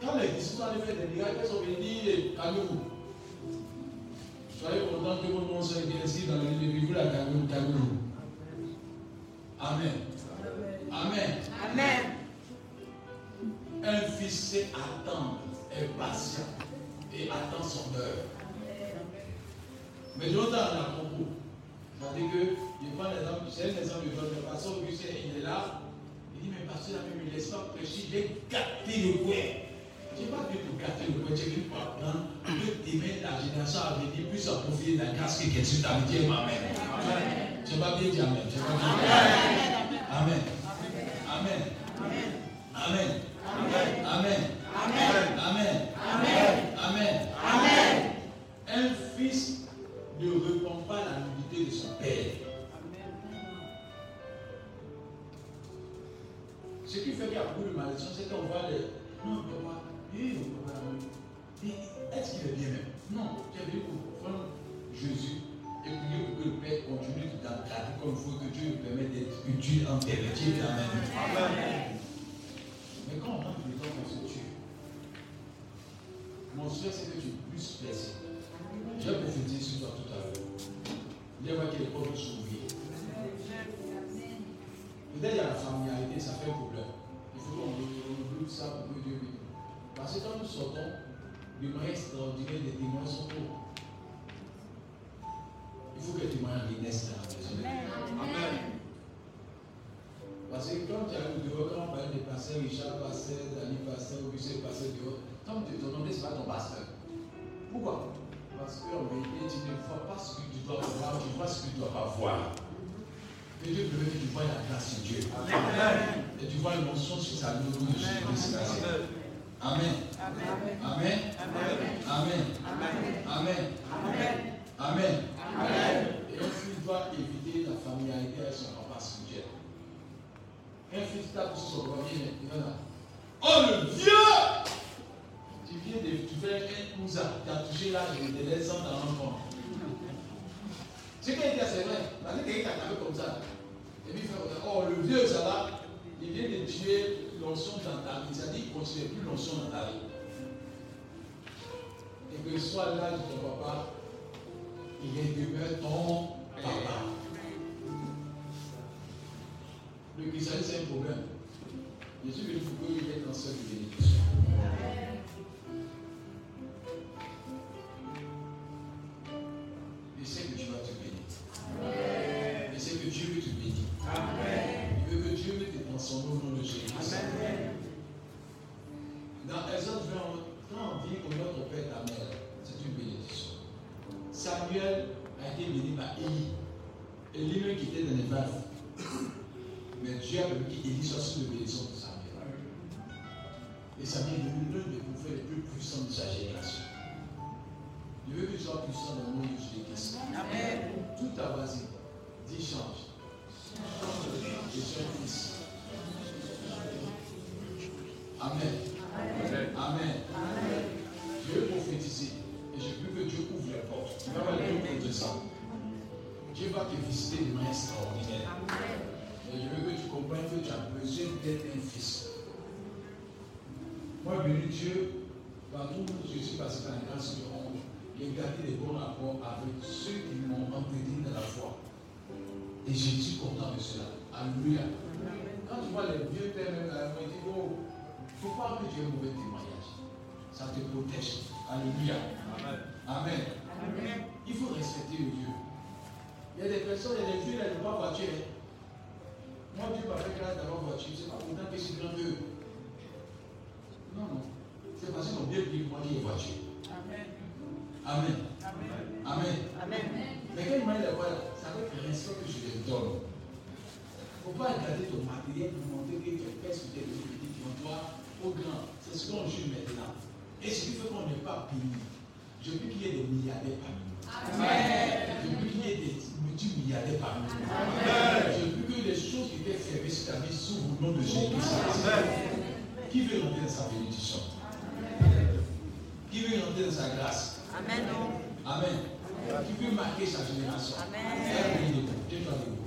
[SPEAKER 1] Quand les disciples allaient faire des miracles, ils sont venus dire calmez-vous. Soyez contents que votre nom soit ici dans le lieu de vous la calmez-vous. Amen. Amen.
[SPEAKER 3] Amen.
[SPEAKER 1] Un fils sait attendre, est patient et attend son heure. Mais l'autre en a beaucoup. C'est-à-dire que, je prends l'exemple, c'est un exemple de votre pasteur, Augustin, il est là. Il dit, mais pasteur, ne me laisse pas prêcher, j'ai gâté le coin. Je n'ai pas dit pour gâter le coin, j'ai vu pour apprendre que demain, la génération à venir puisse de la grâce que Jésus t'a dit, Amen. Amen. Je n'ai pas bien dit Amen. Je pas dit Amen. Amen. Amen. Amen. Amen. Amen. Amen. Amen. Un fils ne répond pas à la nudité de son père. Ce qui fait qu'il y a beaucoup de malédiction, c'est qu'on voit les. Non, on voit. Est-ce qu'il est bien même? Non, tu as vu pour prendre Jésus et prier pour que le Père continue de t'encadrer comme il faut, que Dieu nous permette d'être utile en vérité. Amen. Mais quand on rentre dedans, on se tue. Mon souhait, c'est que tu es. J'ai prophétisé Il y a qu'il est pas s'ouvrir. Peut-être il y a la familiarité, ça fait un problème. Il faut qu'on oublie ça pour que Dieu vienne. Parce que quand nous sortons, le moyen extraordinaire des témoins sont trop. Il faut que les témoins naissent dans la maison. Amen. Parce que quand tu arrives dehors, quand on parle des pasteurs, Richard pasteur, Dani pasteur, Augustin pasteur dehors, quand tu ton nom, n'est pas ton pasteur. Pourquoi? Parce vérité, tu ne vois pas ce que tu dois voir, tu vois ce que tu ne dois pas voir. Et Dieu veut que tu vois la grâce de Dieu. Amen. Et tu vois l'émotion sur sa vie de Jésus-Christ. Amen. Amen. Amen. Amen. Amen. Amen. Amen. Et un fils doit éviter la familiarité avec son papa spirituel. Un fils tape sur son premier. Oh le vieux Tu viens de fais un cousin, tu as touché l'âge de les ans dans l'enfant. Ce qui est dit, c'est vrai. Parce que quelqu'un t'a comme ça. Et puis il fait Oh le vieux, ça va. Il vient de tuer l'onction dans ta vie. Dit qu'il ne continue plus l'onction dans ta vie. Et que soit l'âge de ton papa, il est demeure ton papa. Le christianisme, c'est un problème. Jésus veut pour que il est en seule bénédiction. Je sais que tu vas te bénir. Je sais que Dieu veut te bénir. Amen. Il veut que Dieu te transformer au nom de Jésus. Amen. Dans Exode 20, quand on dit au nom de ton père et ta mère, c'est une bénédiction. Samuel a été béni par Élie. Élie même qui était dans les vases. Mais Dieu a voulu qu'Élie soit sous la bénédiction de Samuel. Et Samuel est devenu l'un des prophètes les plus puissants de sa génération. Je veux que tu sois puissant dans le nom de Jésus-Christ. Amen. Tout ta voisine, dis change. Je suis un fils. Amen. Amen. Amen. Je vais prophétiser. Et je veux que Dieu ouvre les portes. Tu vas aller au de ça. Dieu va te visiter de manière extraordinaire. Et je veux que tu comprennes que tu as besoin d'être un fils. Moi, béni Dieu, partout où je suis passé dans la grâce de j'ai gardé des bons rapports avec ceux qui m'ont entretenu de la foi. Et je suis content de cela. Alléluia. Quand tu vois les vieux pères, là, ils disent, oh, il ne faut pas que tu aies un mauvais témoignage? Ça te protège. Alléluia. Amen. Amen. Il faut respecter le Dieu. Il y a des personnes, il y a des vieux, qui n'ont pas voiture. Hein. Moi, Dieu m'a fait grâce d'avoir voiture. C'est pas pourtant que je suis grand eux. Non, non. C'est parce qu'ils ont bien pris moi qui ai voiture. Amen. Amen. Amen. Amen. Mais quand il m'a dit voilà, ça veut dire respect que je les donne. Il ne faut pas regarder ton matériel pour montrer que tu es père sur tes petit, tu toi au grand. C'est ce qu'on juge maintenant. Et ce qui fait qu'on n'est pas puni. Je veux qu'il y ait des milliardaires parmi nous. Amen. Je veux qu'il y ait des multimilliardaires parmi nous. Amen. Je veux que les choses qui étaient fermées sur ta vie s'ouvrent au nom de Jésus. Amen. Qui veut rentrer dans sa bénédiction? Qui veut rentrer dans sa grâce? Amen. Amen. Qui veut marquer sa génération? Amen.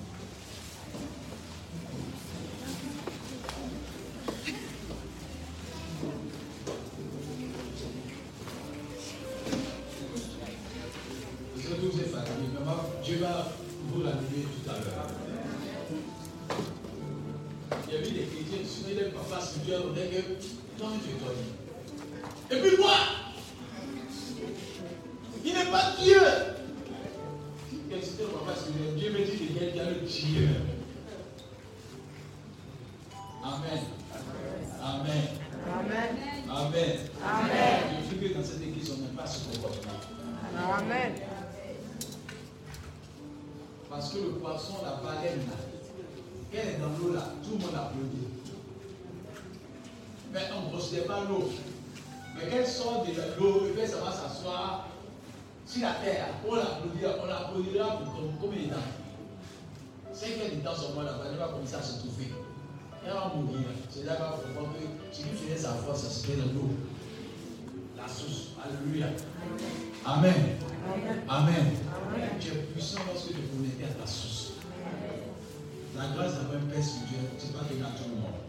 [SPEAKER 1] C'est qu'elle va comprendre que ce qui faisait sa force, c'était. La source. Alléluia. Amen. Amen. Amen. Tu es puissant lorsque tu connectes à ta source. La grâce d'avoir un Père spirituel, ce n'est pas donné à tout le monde.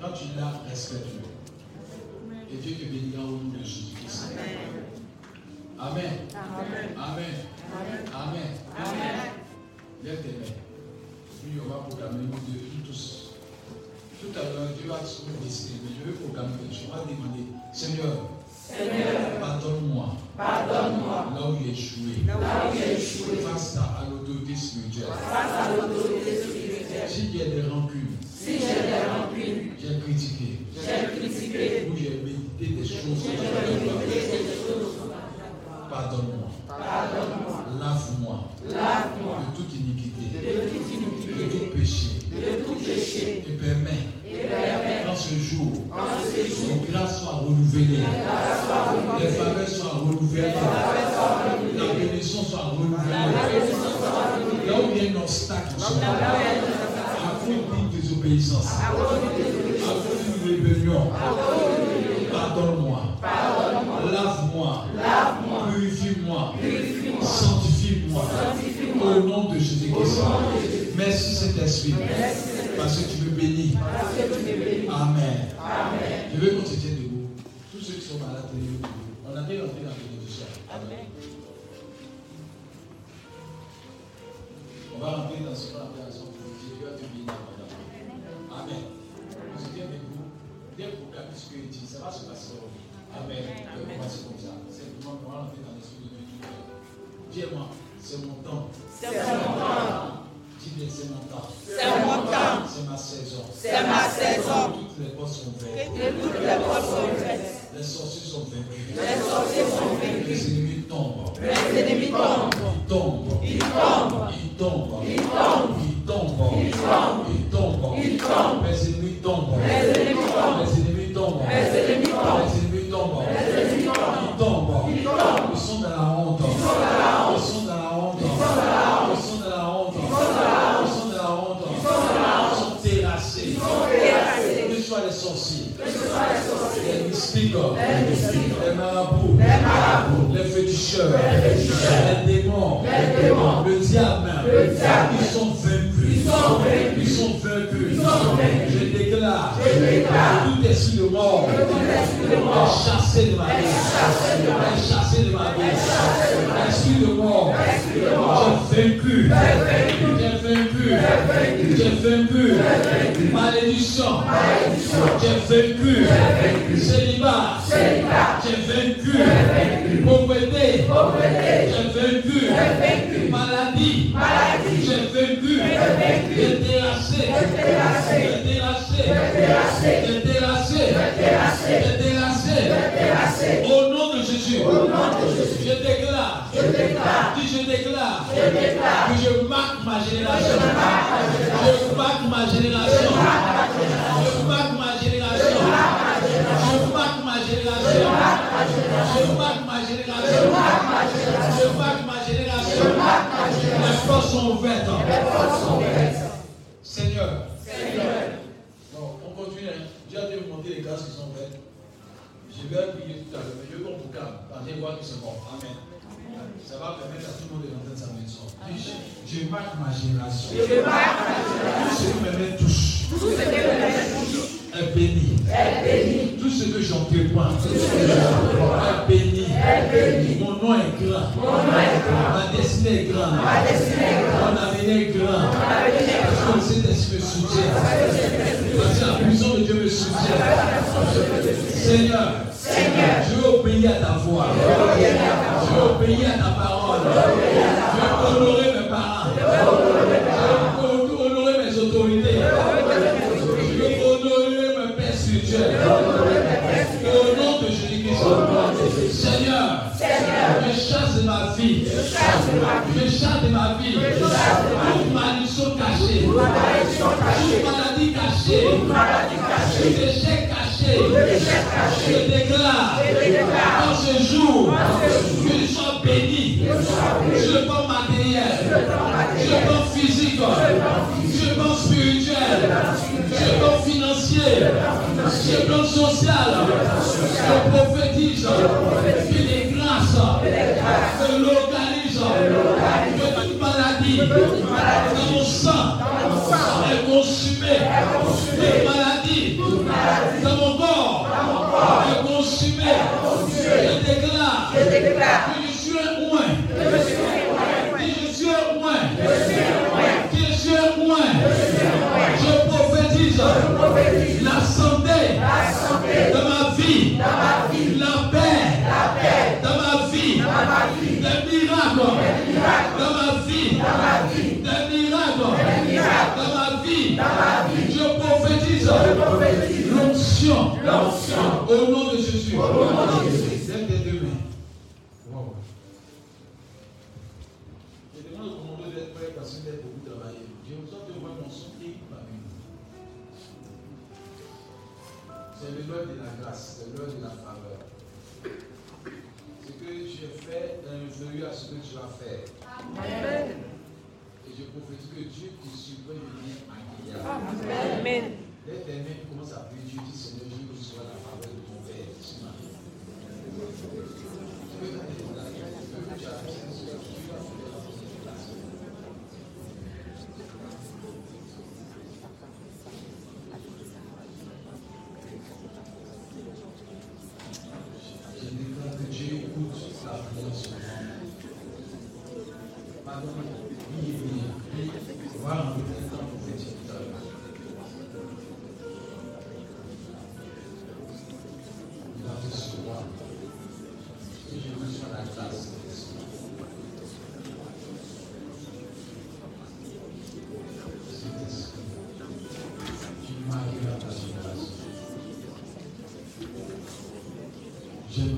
[SPEAKER 1] Quand tu l'as, respecte-le. Et Dieu te bénira au nom de Jésus-Christ. Amen. Amen. Amen. Amen. Amen. Lève tes mains. Puis on va programmer nous deux, tous. Tout à l'heure, Dieu va nous décider, mais je veux programmer quelque chose. On va demander, Seigneur, Seigneur, pardonne-moi. Pardonne-moi. Là où j'ai échoué. Là où j'ai échoué. Face à l'autorité spirituelle. Face à l'autorité à cause d'une rébellion, pardonne-moi, lave-moi, purifie-moi, sanctifie-moi, au nom de Jésus-Christ. Merci Saint-Esprit. Parce que tu me bénis. Amen. Je veux qu'on se tienne debout. Tous ceux qui sont malades. On a bien entré dans la bénédiction. Amen. On va rentrer dans ce qu'on appelle va se passer. Amen. Comme ça. Simplement, dans l'esprit de Dieu. Dis-moi, c'est mon temps. C'est mon temps c'est mon temps. C'est mon temps. C'est ma saison. C'est ma saison. Toutes les portes sont ouvertes. toutes les portes sont ouvertes. Les sorciers sont vaincus. Les sorciers sont vaincus. Les ennemis tombent. Les ennemis tombent. Ils tombent. Ils tombent. Ils tombent. Ils tombent. Ils tombent. Ils tombent. Ils tombent. Ils tombent. Les ennemis tombent. Les ennemis tombent. Les ennemis tombent. Les ennemis tombent. Les mystiques, les marabouts, les féticheurs, les démons, le diable, ils sont vaincus. Ils sont vaincus. Tout esprit de mort est chassé de ma vie. Est chassé de ma vie. Esprit de mort, j'ai vaincu. J'ai vaincu. J'ai vaincu. Malédiction. J'ai vaincu. Célibat. J'ai vaincu. Pauvreté. J'ai vaincu. Déclare. Je déclare. Que je marque ma génération. Je marque ma génération. Je marque ma génération. Je marque ma génération. Je marque ma génération. Je marque ma génération. Les portes sont ouvertes. Seigneur. Bon, on continue. de vous montrer les grâces qui sont faites. Je vais prier tout à l'heure, je qu'on vous calme. Parce que je. Amen. Ça va permettre à tout le monde de rentrer dans sa maison. Je, je marque ma génération. Tout ce qui me met touche est béni. Tout ce que j'entreprends est béni. Mon nom est grand. Ma destinée est grande. Mon avenir est grand. Parce que le me soutient. Parce que la puissance de Dieu me soutient. Seigneur, je veux obéir à ta voix. Je veux obéir à ta parole. Je veux honorer mes parents. Je veux honorer mes autorités. Je veux honorer mes pères spirituels. Au nom de Jésus-Christ. Seigneur, je chasse de ma vie. Je chasse de ma vie. Toute malédiction cachée. Toute maladie cachée. Tout échec caché. Je déclare dans ce jour que je béni. Je plan matériel. Je plan physique. Je plan spirituel. Je plan financier. Je plan social. Je prophétise que les grâces se localisent. Que toute maladie dans mon sang est consumée. Toute maladie dans mon corps est consumée. Je déclare ma vie, la paix dans ma vie, des miracles dans ma vie, des miracles dans ma vie. Je prophétise l'onction au nom de Jésus.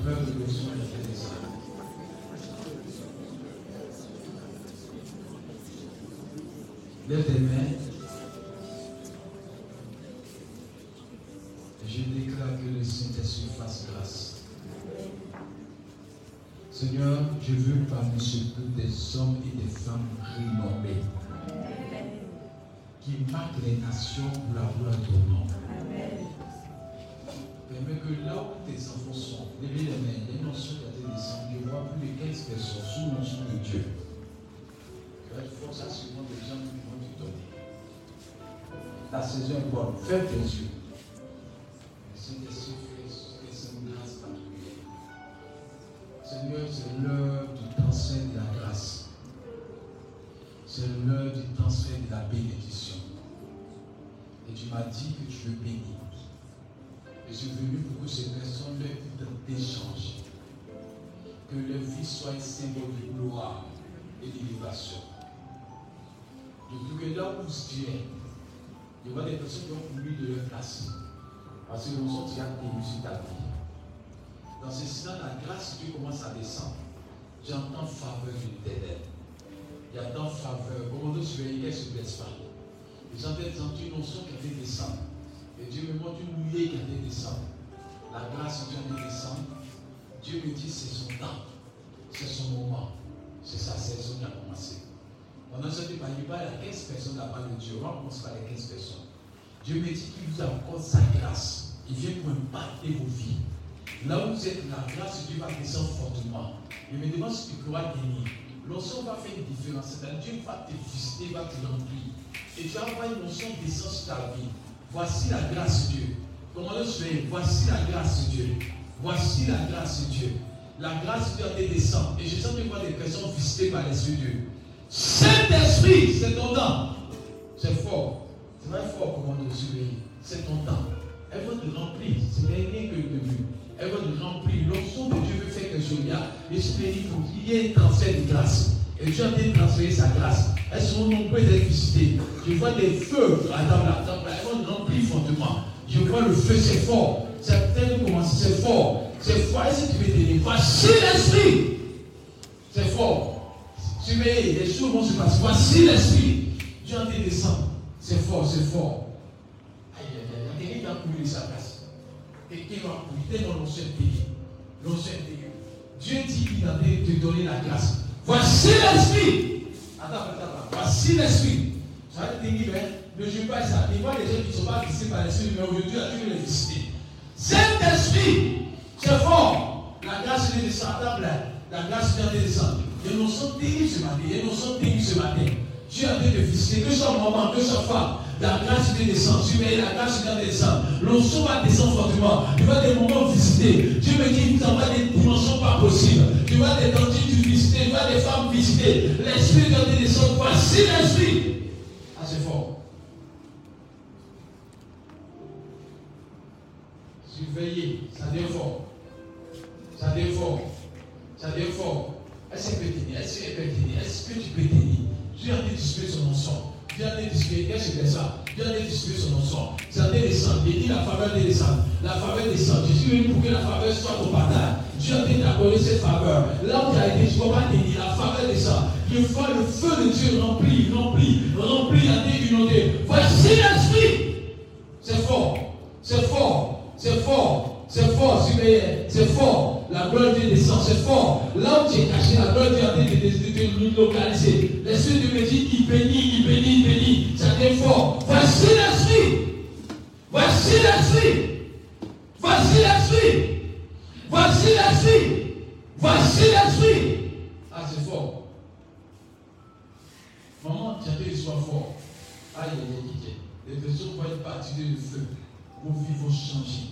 [SPEAKER 1] J'aimerais le besoin de Teresa. Lève tes mains. Je déclare que le Saint-Esprit fasse grâce. Seigneur, je veux parmi surtout des hommes et des femmes renommés qui marquent les nations pour la gloire de ton nom. des sorciers non sont de Dieu. Faites force à ce monde des gens qui vont te donner. La saison est bonne. Faites des yeux. Seigneur, c'est l'heure du transfert de la grâce. C'est l'heure du transfert de la bénédiction. Et tu m'as dit que tu veux bénir. Et je suis venu pour que ces personnes-là échangent que leur vie soit un symbole de gloire et d'élévation. Depuis que là où tu es, il y aura des personnes qui ont voulu de leur place. Parce sommes déjà élu sur ta vie. Dans ce sens, la grâce de Dieu commence à descendre. J'entends faveur de l'éternel. Tant faveur. Comment nous surveiller qu'elle ne se blesse pas. J'entends une notion qui a fait descendre. Et Dieu me montre une nuée qui a fait descendre. La grâce de Dieu a. Dieu me dit c'est son temps. C'est son moment. C'est sa saison qui a commencé. Pendant ce temps, il parle à 15 personnes là-bas de Dieu. Commence pas les 15 personnes. Dieu me dit qu'il vous accorde sa grâce. Il vient pour impacter vos vies. Là où vous êtes, la grâce de Dieu va descendre fortement. Il me demande si tu pourras gagner. L'onction va faire une différence. Dieu va te visiter, va te remplir. Et tu vas avoir une notion d'essence sur ta vie. Voici la grâce de Dieu. Comment le souhaiter Voici la grâce de Dieu. Voici la grâce de Dieu. La grâce de Dieu descend. Et je sens que voir des personnes visitées par l'Esprit de Dieu. Saint-Esprit, c'est ton temps. C'est fort. C'est très fort comment nous surveiller. C'est ton temps. Elle va te remplir. C'est rien que le début. Elle va te remplir. De Dieu veut faire quelque chose. L'Esprit dit faut qu'il y ait un transfert de grâce. Et Dieu a bien transféré sa grâce. Elles sont nombreuses d'être visitées. Je vois des feux à table. Elles vont remplir fortement. Je vois le feu, c'est fort. Certaines commencent, c'est fort. C'est fort. Est-ce que tu veux t'aider Voici l'esprit. C'est fort. Surveillez, les choses vont se passer. Voici l'esprit. Dieu en descend. C'est fort, c'est fort. Aïe, aïe, aïe. A coulé sa place. Quelqu'un va couler dans l'ancien pays. L'ancien pays. Dieu dit qu'il a te donner la grâce. Voici l'esprit. Attends, attends, attends. Voici l'esprit. Ça va te dire, ne joue pas ça. Il voit les gens qui ne sont pas visités par l'esprit, mais aujourd'hui, tu veux les visiter. Cet esprit, c'est fort. La grâce à La grâce descendre. Et nous sommes terribles ce matin. Et nous sommes terribles ce matin. Dieu a train de visiter, que soit maman, que soit femme. La grâce de descendre. Tu mets la grâce de descendre. L'onction va descendre fortement. Tu vas des moments visiter. Dieu me dit, tu envoie des dimensions pas possibles. Tu vas des dentiers visiter. Tu vas des femmes visiter. L'esprit de descendre. Voici l'esprit. Ah, c'est fort. Surveillez, ça devient fort. Ça devient fort. Ça devient fort. Est-ce que tu peux tenir Est-ce que tu peux tenir Est-ce que tu peux tenir Dieu a distribué son sang. Dieu a distribué, qu'est-ce que c'est ça? Dieu a distribué son sang. Ça descend. Il dit la faveur descend. La faveur descend. Suis venu pour que la faveur soit au partage. Dieu a dit d'accorder cette faveur. Là où tu as été, tu ne peux pas tenir. La faveur descend. Je vois le feu de Dieu rempli, rempli, rempli terre inondée. Voici l'esprit. C'est fort. C'est fort. C'est fort. C'est fort, c'est fort. La gloire de Dieu descend, c'est fort. Là où tu es caché, la gloire de Dieu est en de te localiser. L'Esprit de me dit, il bénit, il bénit, il bénit. Ça devient fort. Voici l'Esprit. Voici l'Esprit. Voici l'Esprit. Voici l'Esprit. Voici l'Esprit. Ah, c'est fort. Maman, tu as dit, sois fort. Aïe, aïe, aïe. Les personnes vont être partir le feu. Vos vies vont changer.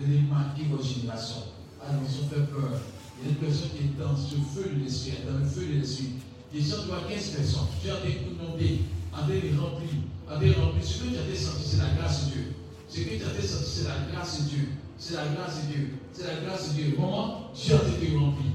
[SPEAKER 1] Et les marquer vos générations. Alors, ils ont fait peur. Il y a une personne qui est dans ce feu de l'esprit, dans le feu de l'esprit. Ils sont vois 15 personnes. Tu as train de remplir, en train de remplir. Ce que tu as senti, c'est la grâce de Dieu. Ce que tu as senti, c'est la grâce de Dieu. C'est la grâce de Dieu. C'est la grâce de Dieu. Comment Dieu a été rempli.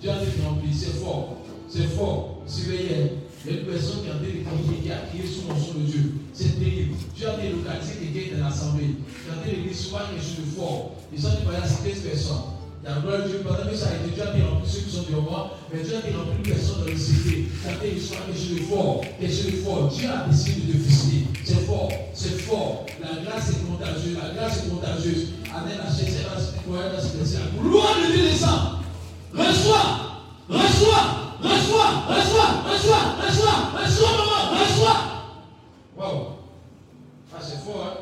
[SPEAKER 1] Dieu a été rempli. C'est fort. C'est fort. Surveillez. Il y a une personne qui a été crier, qui a crié sous mon son de Dieu. C'est terrible. Dieu a délocalisé quelqu'un dans l'assemblée. Qui a été quelque chose de fort. Ils ont voilà, c'est 15 personnes. La gloire de Dieu, pendant que ça a été, Dieu a rempli ceux qui sont devant moi, mais Dieu a été rempli personne dans le cité. Qui a été soit quelque chose de fort. Quelque chose de fort. Dieu a décidé de te visiter. C'est fort. C'est fort. La grâce est contagieuse. La grâce est contagieuse. Amen. La chaise, La gloire de Dieu descend. Reçois. Reçois, reçois, reçois, reçois, reçois, maman, reçois. Waouh. Ah, c'est fort, hein.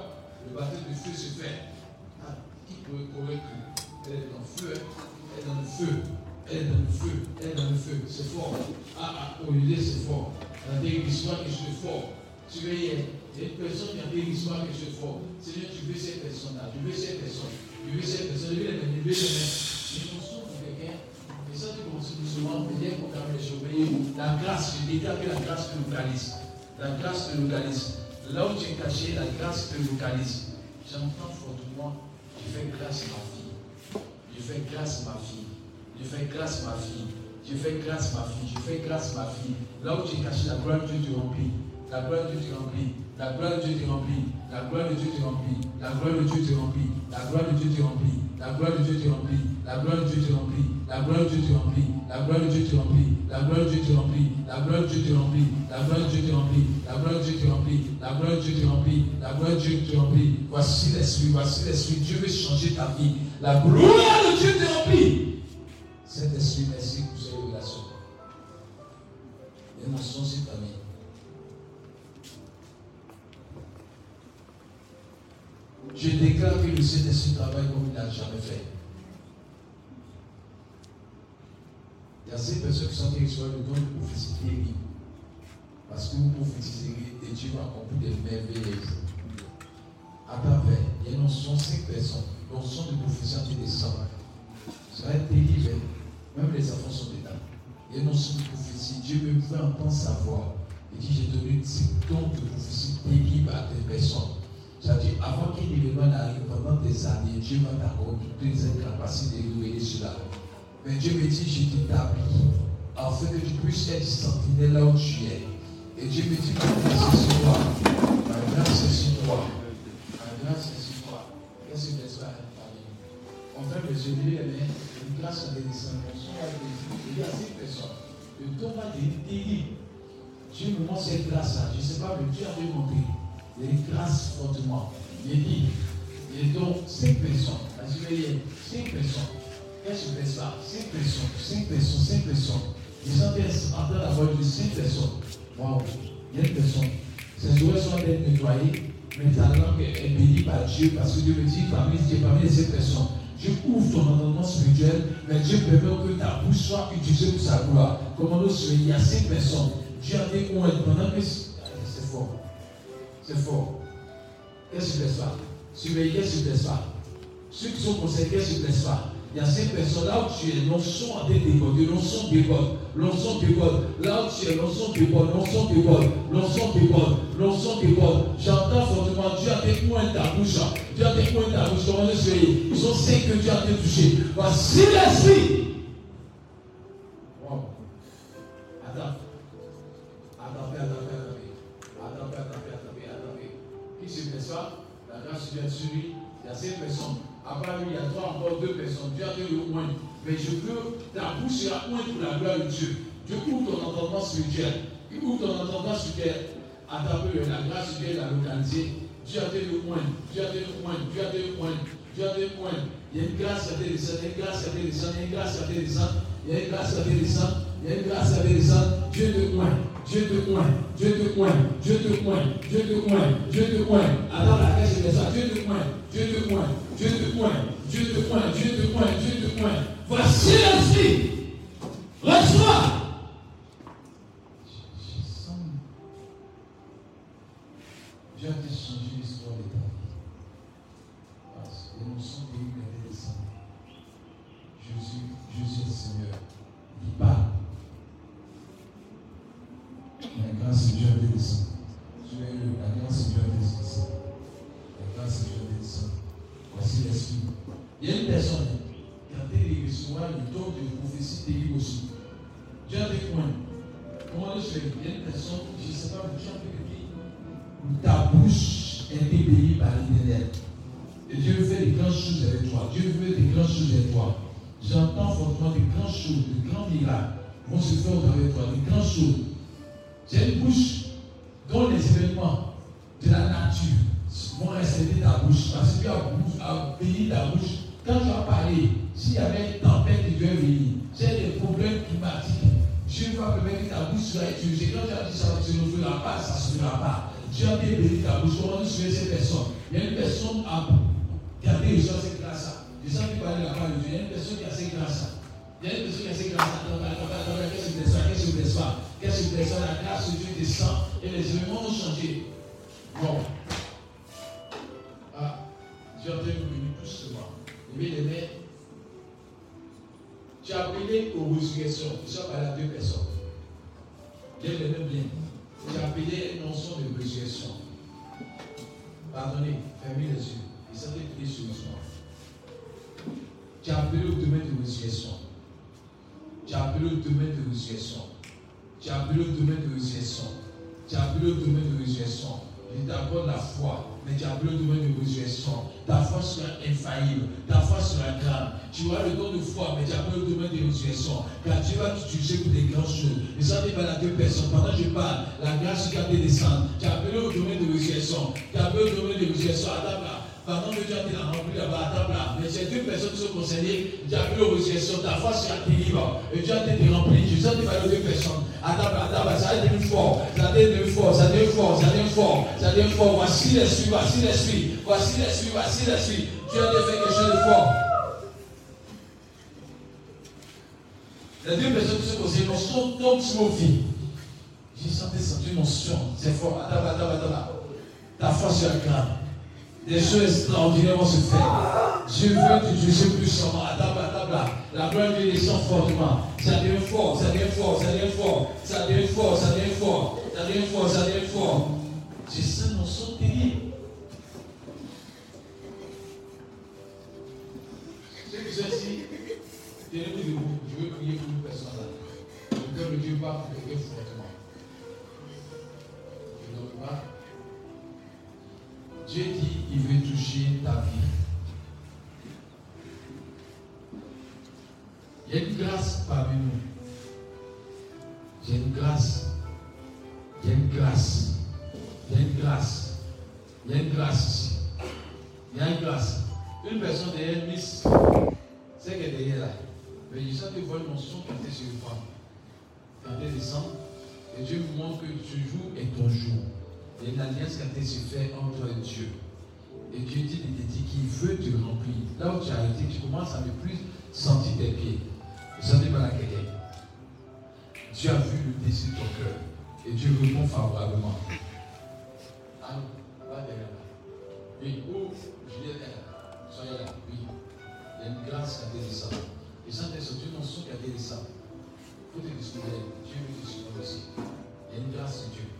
[SPEAKER 1] Le baptême de feu se fait. Ah, qui pourrait correcte Elle est dans le feu, hein? Elle est dans le feu. Elle est dans le feu. Elle est dans le feu. C'est fort. Ah, ah, Olivier, c'est fort. La soit quelque chose de fort. Surveillez. Il y a une personne qui a fait l'histoire que je fort. Seigneur, tu veux ces personnes-là, tu veux ces personnes, tu veux ces personnes, tu veux les mettre, tu veux les mettre. La grâce, je déclare que la grâce te localise. La grâce te localise. Là où tu es caché, la grâce te localise. J'entends fortement, je fais grâce ma fille. Je fais grâce ma fille. Je fais grâce ma fille. Je fais grâce ma fille. Je fais grâce ma fille. Là où tu es caché, la gloire de Dieu te remplit. La gloire de Dieu te remplit. La gloire de Dieu te remplit. La gloire de Dieu te remplit. La gloire de Dieu te remplit. La gloire de Dieu te remplit. La gloire de Dieu te remplit. La gloire de Dieu te remplit. La gloire de Dieu te remplit. La gloire de Dieu te remplit. La gloire de Dieu te remplit. La gloire de Dieu te remplit. La gloire de Dieu te remplit. La gloire de Dieu te remplit. La gloire de Dieu te remplit. La gloire de Dieu te remplit. Voici l'esprit. Voici l'esprit. Dieu veut changer ta vie. La gloire de Dieu te remplit. Cet esprit, merci pour ces révélations. Et mon c'est famille. Je déclare que le Saint-Esprit travaille comme il n'a jamais fait. Il y a ces personnes qui sont qui reçoivent le don de prophétie. Parce que vous prophétiserez et Dieu va accomplir des merveilles. À travers, il y a non sont cinq personnes. sont de prophétie qui descend. Ça va être terrible. Même les enfants sont dedans. Il y a son de prophétie. Dieu veut faire entendre sa voix. Il dit, j'ai donné ce don de prophétie terrible à des personnes. C'est-à-dire, avant qu'un événement n'arrive pendant des années, Dieu va t'accorder toutes les capacités de révéler cela. Mais Dieu me dit, je t'établis afin que tu puisses être sentinelle là où tu es. Et Dieu me dit, ma grâce est sur toi. Ma grâce est sur toi. Ma grâce est sur toi. Qu'est-ce que ça, On fait le mais une grâce à des descendants. Il y a ces personnes. Le temps va devenir. Dieu me montre cette grâce-là. Je ne sais pas, mais Dieu a montré il y a une grâce fortement. Il dit, il donc cinq personnes. Voyez, cinq personnes. Qu'est-ce que ça? Cinq personnes, cinq personnes, cinq personnes. Ils sont en train d'avoir de cinq personnes. Waouh, il y a une personne. Ses oreilles sont d'être nettoyées, mais ta langue est bénie par Dieu parce que Dieu me dit parmi, parmi les cinq personnes. Dieu ouvre ton entendement spirituel, mais Dieu permet que ta bouche soit utilisée pour sa gloire. Comment nous il y a cinq personnes. Dieu a dit qu'on pendant que c'est fort. C'est fort. Qu'est-ce qui ne laisse pas Surveiller, qu'est-ce qui ne laisse pas Ceux qui sont conseillés, qu'est-ce qui ne laisse pas Il y a ces personnes-là où tu es, l'onçon en train déborder, l'onçon déborde, l'onçon déborde. Là où tu es, l'onçon déborde, l'onçon déborde, l'onçon déborde, l'onçon déborde. J'entends fortement, Dieu a fait moins ta bouche. Hein. Dieu a fait moins ta bouche. Comment surveiller Ils ont sait que Dieu a été touché. Voici l'esprit. Wow. Adam. Adam, Adam, Adam, Adam, Adam. Ça, la grâce vient sur lui, il y a cinq personnes. Après lui, il y a trois, encore deux personnes. Dieu a dit le moins. Mais je veux, ta bouche sera moins pour la gloire de Dieu. Dieu ouvre ton entendement spirituel. Il ouvre ton entendement spirituel. À ta la grâce Dieu la localiser. Dieu a dit le moins. Dieu a dit le moins. Dieu a dit le moins. Dieu a dit le moins. Il y a une grâce à il y a une grâce à il y a une grâce à tes descendre, il y a une grâce à tes descendre, il y a une grâce à tes descendre. Dieu te moins je te coins, je te coins, je te coins, je te coins, je te coins. Attends, la je fais ça. Je te coins, je te coins, je te coins, je te coins, je te coins, je te coins. Voici l'esprit. Reçois. Dieu a dit changer l'histoire de ta vie. Parce que nous sommes venus des descendre. Jésus, Jésus est Seigneur. Il parle. La grâce de Dieu a descendu. La grâce de Dieu a descendu. Voici l'esprit. Il y a une personne qui a été recevoir le don de prophétie terrible aussi. Dieu a des points. Comment le fait Il y a une personne, je ne sais pas, mais Dieu a fait ta bouche est bénie par l'éternel. Et Dieu veut faire des grandes choses avec toi. Dieu veut des grandes choses avec toi. J'entends fortement des grandes choses, des grands miracles vont se faire avec toi, des grandes choses. J'ai une bouche dont les événements de la nature vont rester ta bouche parce que tu as béni ta bouche. Quand tu as parlé, s'il y avait une tempête qui devait venir, c'est des problèmes climatiques. Dieu va permettre que ta bouche soit utilisée. Quand tu as dit ça ne fera pas, ça ne se fera pas. Dieu a bien béni ta bouche. Comment tu souviens ces personnes Il y a une personne qui a été reçu cette grâce-là. Je sens qu'il parlait la part de Dieu. Il y a une personne qui a cette grâce-là. Il y a une personne qui a cette grâce-là. Qu'est-ce que tu ça Qu'est-ce que tu fais ça la grâce de Dieu descend et les événements ont changé. Bon. Ah, entendu venir tout souvent. Mais les mères, tu as appelé aux résurrections. Tu as parlé à deux personnes. Je les bien. Tu as appelé une notion de résurrection. Pardonnez, fermez les yeux. Et ça fait prier sérieusement. Tu as appelé au domaine de résurrection. Tu as appelé au domaine de résurrection. Tu as appelé au domaine de résurrection. Tu as appelé au domaine de résurrection. Il t'apporte la foi, mais tu as appelé au domaine de résurrection. Ta foi sera infaillible, ta foi sera grande. Tu auras le don de foi, mais tu as appelé au domaine de résurrection. Car Dieu va t'utiliser pour des grandes choses. Et ça n'est pas la deux personnes. Pendant que je parle, la grâce qui a été descendre. Tu as appelé au domaine de résurrection. Tu as appelé au domaine de résurrection. Pendant que Dieu a été rempli là-bas, à là. Mais ces deux personnes qui sont concernées, tu as appelé aux résurrection. Ta foi sera libre. Et tu as été rempli. Sens que tu aux deux personnes. Attends, attends, ça devient fort, ça devient fort, ça devient fort, ça devient fort, ça devient fort. Voici l'esprit, voici l'esprit, voici l'esprit, voici l'esprit. Tu as fait quelque chose de fort. Les deux personnes qui sont posées, mon son tombe sur mon vie. J'ai senti, mon son, c'est fort. Attends, attends, attends. Ta force est grande. Des choses extraordinaires vont se faire. Je veux puissamment. Attends, attends, là. La gloire de descend fortement. Ça devient fort, ça devient fort, ça devient fort, ça devient fort, ça devient fort, ça devient fort, ça devient fort. C'est ça son terrible. Ceux qui sont ici, tenez-vous. Je veux prier pour une personne là. Le cœur de Dieu va quelqu'un fortement. Je ne pas. Dieu dit, il veut toucher ta vie. Il y a une grâce parmi nous. Il y a une grâce. Il y a une grâce. Il y a une grâce. Il y a une grâce. Il y a une grâce. Une personne derrière Miss, c'est qu'elle est derrière là. Mais je sens que voit mon son tu es sur le. Quand tu descends, et Dieu vous montre que ce jour est ton jour. Il y a une alliance qui a été faite entre Dieu. Et Dieu dit, il qu'il veut te remplir. Là où tu as arrêté, tu commences à ne plus sentir tes pieds. Vous savez pas laquelle Dieu a vu le désir de ton cœur. Et Dieu répond favorablement. Ah, va derrière là. Oui, où? Juliette est là. Soyez là. Oui. Il y a une grâce qui a été descendue. Et ça, c'est une notion qui a été descendue. Faut te discuter. Dieu veut te aussi. Il y a une grâce de Dieu.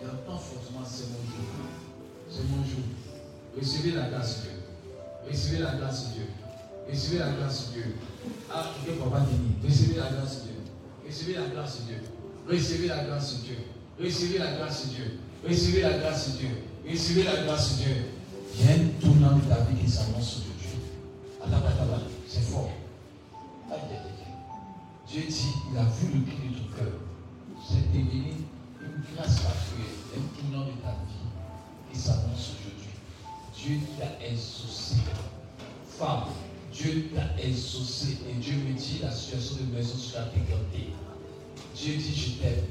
[SPEAKER 1] Et entend fortement, c'est mon jour. C'est mon jour. Recevez la grâce de Dieu. Recevez la grâce de Dieu. Recevez la grâce de Dieu. Ah, ne pas dire. Recevez la grâce de Dieu. Recevez la grâce de Dieu. Recevez la grâce de Dieu. Recevez la grâce de Dieu. Recevez la grâce de Dieu. Recevez la grâce de Dieu. Il tournant de ta vie qui s'annonce. C'est fort. Dieu dit, il a vu le cri de ton cœur. C'est devenu grâce particulière, un tournant de ta vie qui s'annonce aujourd'hui. Dieu t'a exaucé. Femme, Dieu t'a exaucé et Dieu me dit la situation de maison sera dégradée. Dieu dit je t'aime.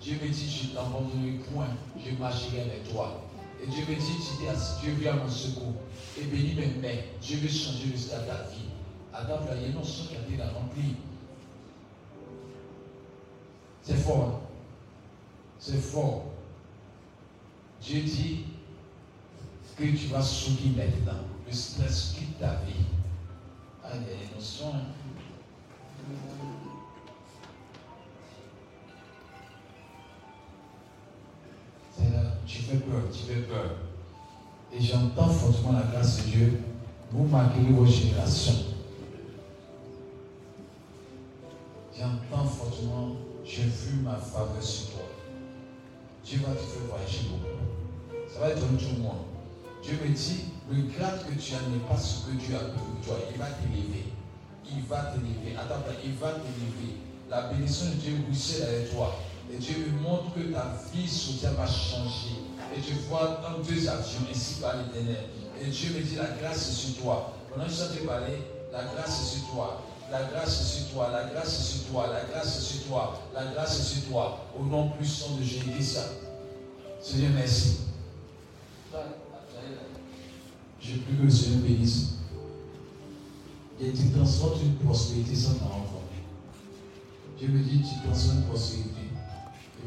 [SPEAKER 1] Dieu me dit je t'abandonnerai point, je marcherai avec toi. Et Dieu me dit, Dieu vient à mon secours et bénis mes mains. Dieu veut changer le stade de ta vie. Adam, il y a une notion qui a été remplie. C'est fort. Hein? C'est fort. Dieu dit que tu vas sourire maintenant. Le stress quitte ta vie. Ah, il y a des notions. C'est là, tu fais peur, tu fais peur. Et j'entends fortement la grâce de Dieu. Vous marquez vos générations. J'entends fortement, j'ai vu ma faveur sur. Dieu va te faire voyager beaucoup. Ça va être un tout moi. Dieu me dit, Regarde que tu n'as pas ce que Dieu a pour toi. Il va t'élever. Il va t'élever. Attends, il va t'élever. La bénédiction de Dieu ruisselle avec toi. Et Dieu me montre que ta vie sociale va changer. Et tu vois dans deux actions, ainsi par l'éternel. Et Dieu me dit la grâce est sur toi. Pendant que je parler, la grâce est sur toi. La grâce sur toi, la grâce sur toi, la grâce sur toi, la grâce sur toi. Au nom puissant de Jésus, ça. Seigneur, merci. Je prie que le Seigneur bénisse. Et tu transformes une prospérité sans t'en rendre Dieu me dit, tu transformes une prospérité.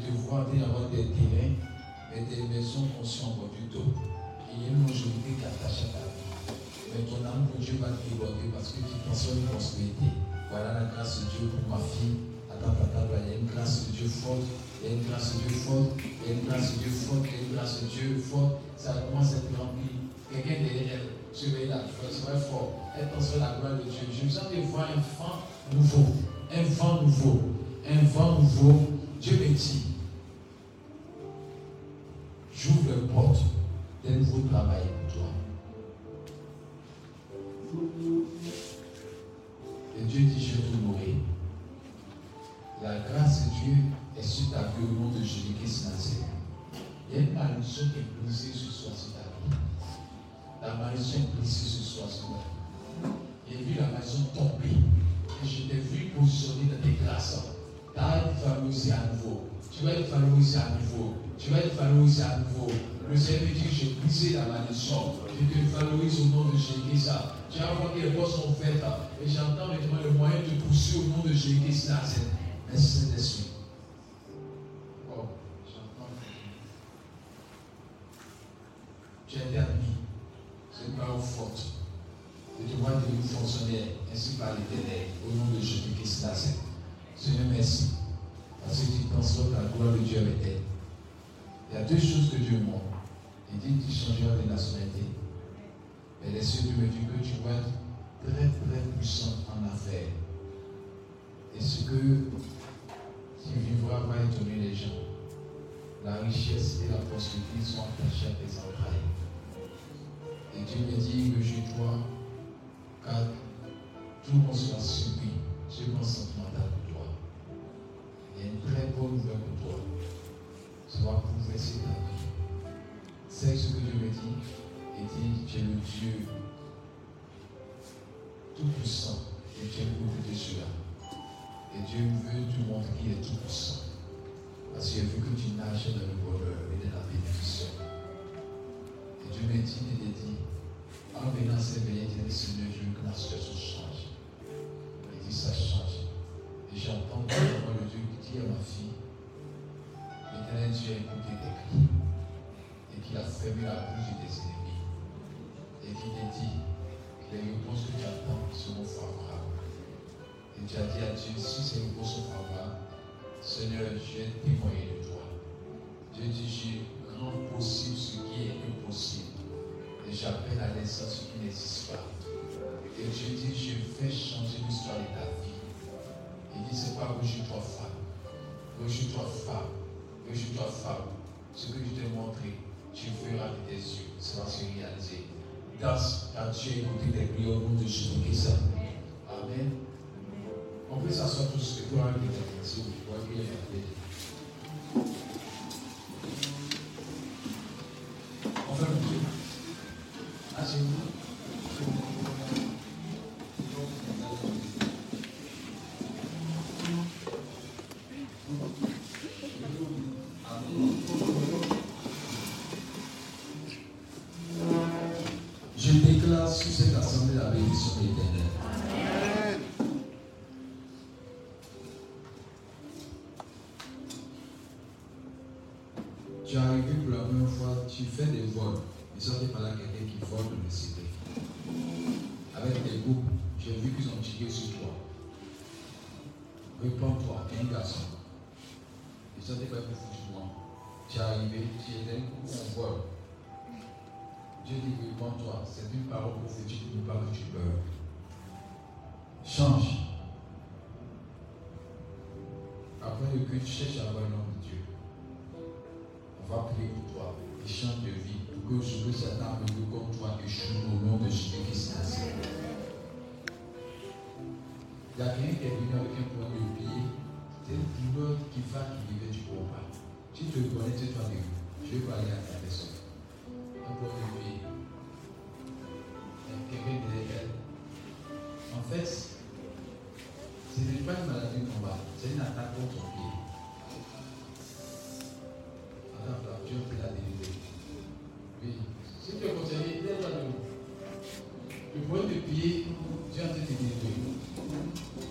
[SPEAKER 1] et de voir avoir des terrains et des maisons conscientes du tout. Il y a une majorité qui attache à. Mais ton âme pour Dieu va te déborder parce que tu penses à une prospérité. Voilà la grâce de Dieu pour ma fille. Attends, attends, il y a une grâce de Dieu forte. Il y a une grâce de Dieu forte. Il y a une grâce de Dieu forte. Il y a une grâce de Dieu forte. Ça commence à être rempli. Quelqu'un derrière elle. Surveille la sois fort. Elle pense la gloire de Dieu. Je sens de voir un vent nouveau. Un vent nouveau. Un vent nouveau. Dieu me dit j'ouvre la porte d'un nouveau travail. Et Dieu dit, je vais t'honorer. La grâce de Dieu est sur ta vie au nom de Jésus-Christ Nazareth. Il y a une malédiction qui est brisée ce soir sur ta vie. La malédiction est brisée ce soir sur ta vie. J'ai vu la maison tomber. Et je t'ai vu positionner dans tes grâces. Vas être valorisé à nouveau. Tu vas être valorisé à nouveau. Tu vas être valorisé à nouveau. Le Seigneur dit j'ai brisé la malédiction. Je te valorise au nom de Jésus. Tu vas voir que les portes sont faites. Et j'entends maintenant le moyen de pousser au nom de Jésus. Merci Saint-Esprit. Oh, j'entends. Tu es permis. C'est une parole forte. Et tu vois devenir fonctionnaire ainsi par l'éternel au nom de Jésus-Christ Seigneur, merci. Parce que tu penses que la gloire de Dieu avec elle. Il y a deux choses que Dieu montre. Il dit tu changeras de nationalité. Mais cieux, Dieu me dit que tu vas être très, très puissant en affaires. Et ce que tu vivras va étonner les gens. La richesse et la prospérité sont attachées à tes entrailles. Et Dieu me dit que je dois, car tout monde soit surpris, ce grand sentimental pour toi. Il y a une très bonne nouvelle pour toi tu vas progresser ta vie. C'est ce que Dieu me dit. Il dit, tu es le Dieu tout-puissant et tu es de cela. Et Dieu veut te montrer qu'il est tout-puissant. Parce qu'il a vu que tu nages dans le bonheur et dans la bénédiction. Et Dieu me dit, il dit, en venant s'éveiller, il dit, Seigneur, je veux que la situation change. Il dit, ça change. Et j'entends le Dieu qui dit à ma fille, L'éternel Dieu a écouté tes cris et qu'il a fermé la bouche de tes ennemis et qu'il t'a dit les réponses que tu attends seront favorables. Et tu as dit à Dieu, si ces réponses sont favorables, Seigneur, je vais témoigner de toi. Dieu dit, je rends possible ce qui est impossible. Et j'appelle à l'essence ce qui n'existe pas. Et Dieu dit, je fais changer l'histoire de ta vie. Il dit, c'est pas rougis-toi femme. Rougis-toi femme dois faire, ce que je t'ai montré, tu feras de tes yeux, ça va se réaliser. Car tu as écouté tes prières au nom de Jésus-Christ. Amen. On peut s'asseoir tous et pour arrêter si vous voyez la On fait le tour. Asseyez-vous.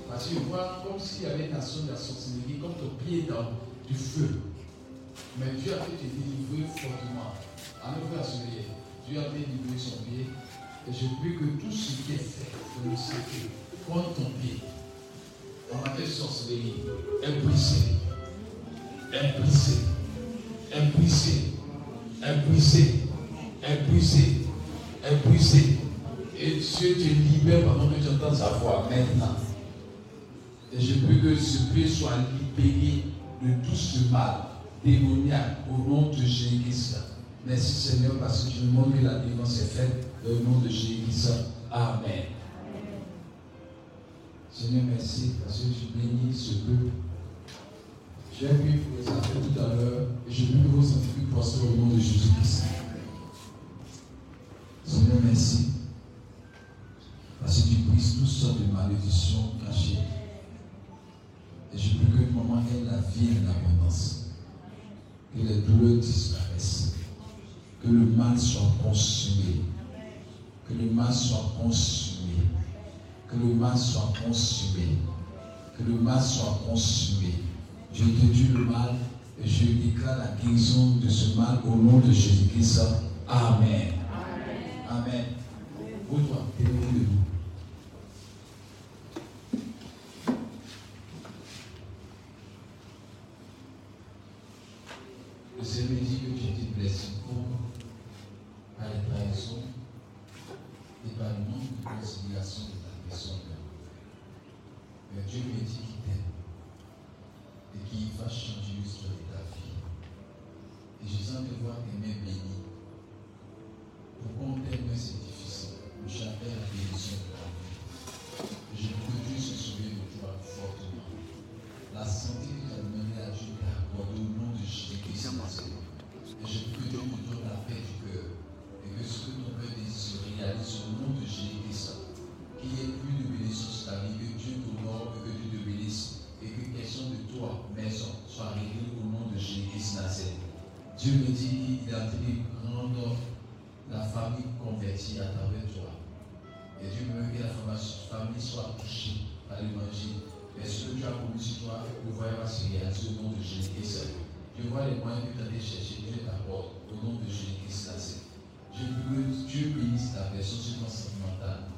[SPEAKER 1] Parce que je vois comme s'il y avait une nation de la sorcellerie, comme ton pied dans du feu. Mais Dieu a fait te délivrer fortement. Amen, frère Sourier. Dieu a fait délivrer son pied. Et je prie que tout ce qui est fait dans le secret contre ton pied, en matière de sorcellerie. Est brisé. Est brisé. Est brisé. Et Dieu te libère pendant que tu entends sa voix maintenant. Et je prie que ce pied soit libéré de tout ce mal démoniaque au nom de Jésus. Merci Seigneur parce que tu nous montres que la délivrance est faite au nom de Jésus. Amen. Seigneur, merci parce que tu bénis ce peuple. J'ai vu pour les affaires tout à l'heure et je veux que vos scientifiques prospèrent au nom de Jésus-Christ. Seigneur, merci parce que tu brises toutes sortes de malédictions cachées. Et je prie que le moment ait la vie et l'abondance. Que les douleurs disparaissent. Que le mal soit consumé. Que le mal soit consumé. Que le mal soit consumé. Que le mal soit consumé. Je déduis le mal et je déclare la guérison de ce mal au nom de Jésus-Christ. Amen. Amen. Amen. Vous, toi, de nous. Me dit que tu as été blessé par les trahisons et par le manque de conciliation de ta personne. Mais Dieu me dit qu'il t'aime et qu'il va changer l'histoire de ta vie. Et je sens te voir tes mains bénies. Pour qu'on t'aime, c'est difficile. J'appelle la bénédiction de ta vie. Je veux que Dieu se souvienne de toi fortement. La santé que tu as demandé à Dieu t'a accordé Je vois les moyens que tu as chercher, Dieu t'apporte au nom de Jésus-Christ. Je veux que Dieu bénisse ta personne sur ton sentimental.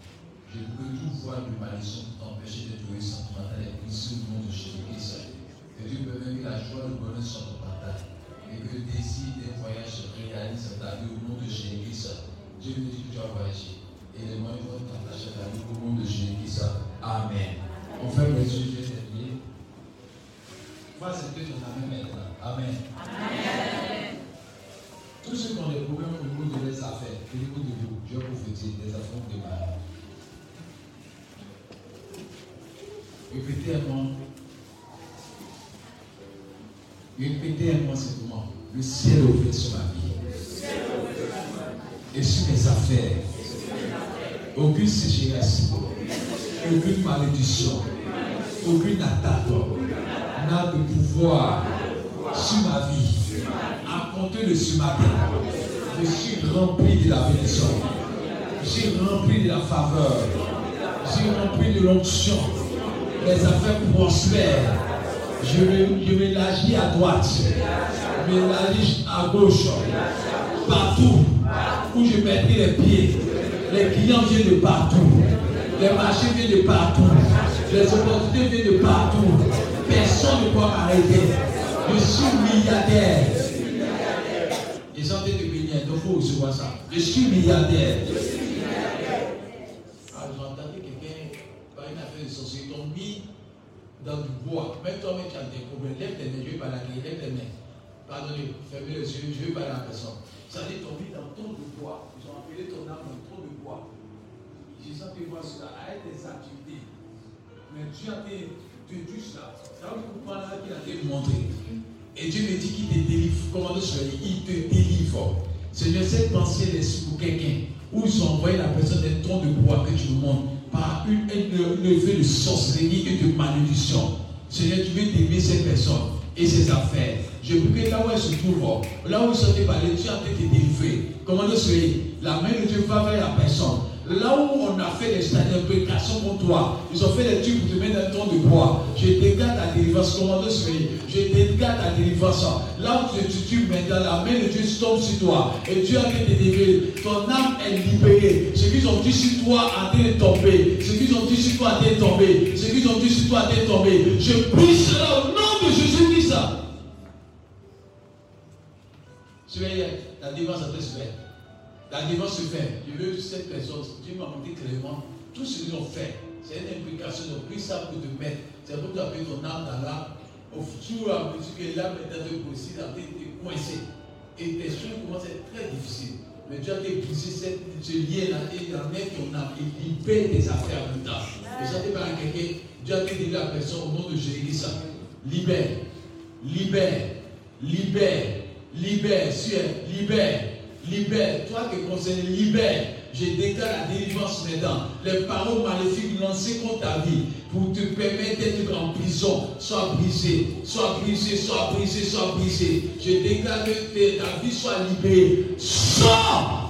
[SPEAKER 1] Je veux que tout voie de malédiction pour t'empêcher de trouver sentimental est brisé au nom de Jésus-Christ. Que Dieu me que la joie, le bonheur soit ton partage. Et que le désir des voyages se réalise ta vie au nom de Jésus-Christ. Dieu me dit que tu as voyagé. Et les moyens vont t'attacher à ta vie au nom de Jésus-Christ. Amen. On fait. Vois ce que ton amène maintenant. Amen. Amen. Tous ceux qui ont des problèmes au niveau de leurs affaires, au niveau de vous, je vais prophétiser des affaires de malade. Répétez un mot. Répétez un mot simplement. Le ciel est ouvert sur ma vie. Et sur mes affaires. Aucune sécheresse. Aucune malédiction. Aucune attaque de pouvoir sur ma vie. À compter de ce matin, je suis rempli de la bénédiction. Je suis rempli de la faveur. Je suis rempli de l'onction. Les affaires prospèrent. Je m'élargis à droite. Je m'élargis à gauche. Partout où je mettrai les pieds. Les clients viennent de partout. Les marchés viennent de partout. Les opportunités viennent de partout. Personne ne peut m'arrêter. Je suis milliardaire. Ils ont été bénis, donc faut recevoir ça. Je suis milliardaire. Alors j'entendais quelqu'un par une affaire de sorcier, ils t'ont mis dans du bois. Même toi, même tu as des problèmes. Lève tes mains, je vais pas la guérir, lève tes mains. Pardonnez, fermez les yeux, je vais pas la personne. Ça dit, t'ont mis dans ton de bois. Ils ont appelé ton âme dans ton de bois. J'ai senti voir cela, arrête tes activités. Mais Dieu a été vous a. Et Dieu me dit qu'il te délivre. Comment tu Il te délivre. Seigneur, cette pensée est pour quelqu'un. Où ils ont envoyé la personne d'un tronc de bois que tu me montres par une, levée de sorcellerie et de malédiction. Seigneur, tu veux t'aimer cette personne et ses affaires. Je prie que là où elle se trouve, là où ils sont parlé, tu as été délivré. Comment le soyez La main de Dieu va vers la personne. Là où on a fait les imprécations contre toi, ils ont fait les trucs pour te mettre un ton de bois. Je dégage ta délivrance. Commandeur celui Je dégage ta délivrance. Là où tu te tues maintenant, la main de Dieu tombe sur toi. Et Dieu a été délivré. Ton âme est libérée. Ce qu'ils ont dit sur toi a été tombé. Ce qu'ils ont dit sur toi a été tombé. Ce qu'ils ont dit sur toi a été tombé. Je prie cela au nom de Jésus-Christ. Tu la délivrance a été. La délivrance se fait. Je veux que cette personne, Dieu m'a montré clairement tout ce qu'ils ont fait. C'est une implication. Ils ont pris ça pour te mettre. C'est pour t'appeler ton âme dans l'âme. Au fur et à mesure que l'âme est dans le possible, été coincée. Et tes soins commencent à être très difficiles. Mais Dieu a brisé ce lien-là et il y en a qui ont libéré tes affaires en même temps. Et ça, par quelqu'un, Dieu a dit à la personne au nom de Jésus ça. Libère, libère, libère, libère, libère libère. Toi qui es concerné, libère. Je déclare la délivrance maintenant. Les paroles maléfiques lancées contre ta vie pour te permettre d'être en prison, sois brisé, sois brisé, sois brisé, sois brisé. Je déclare que ta vie soit libérée. Sors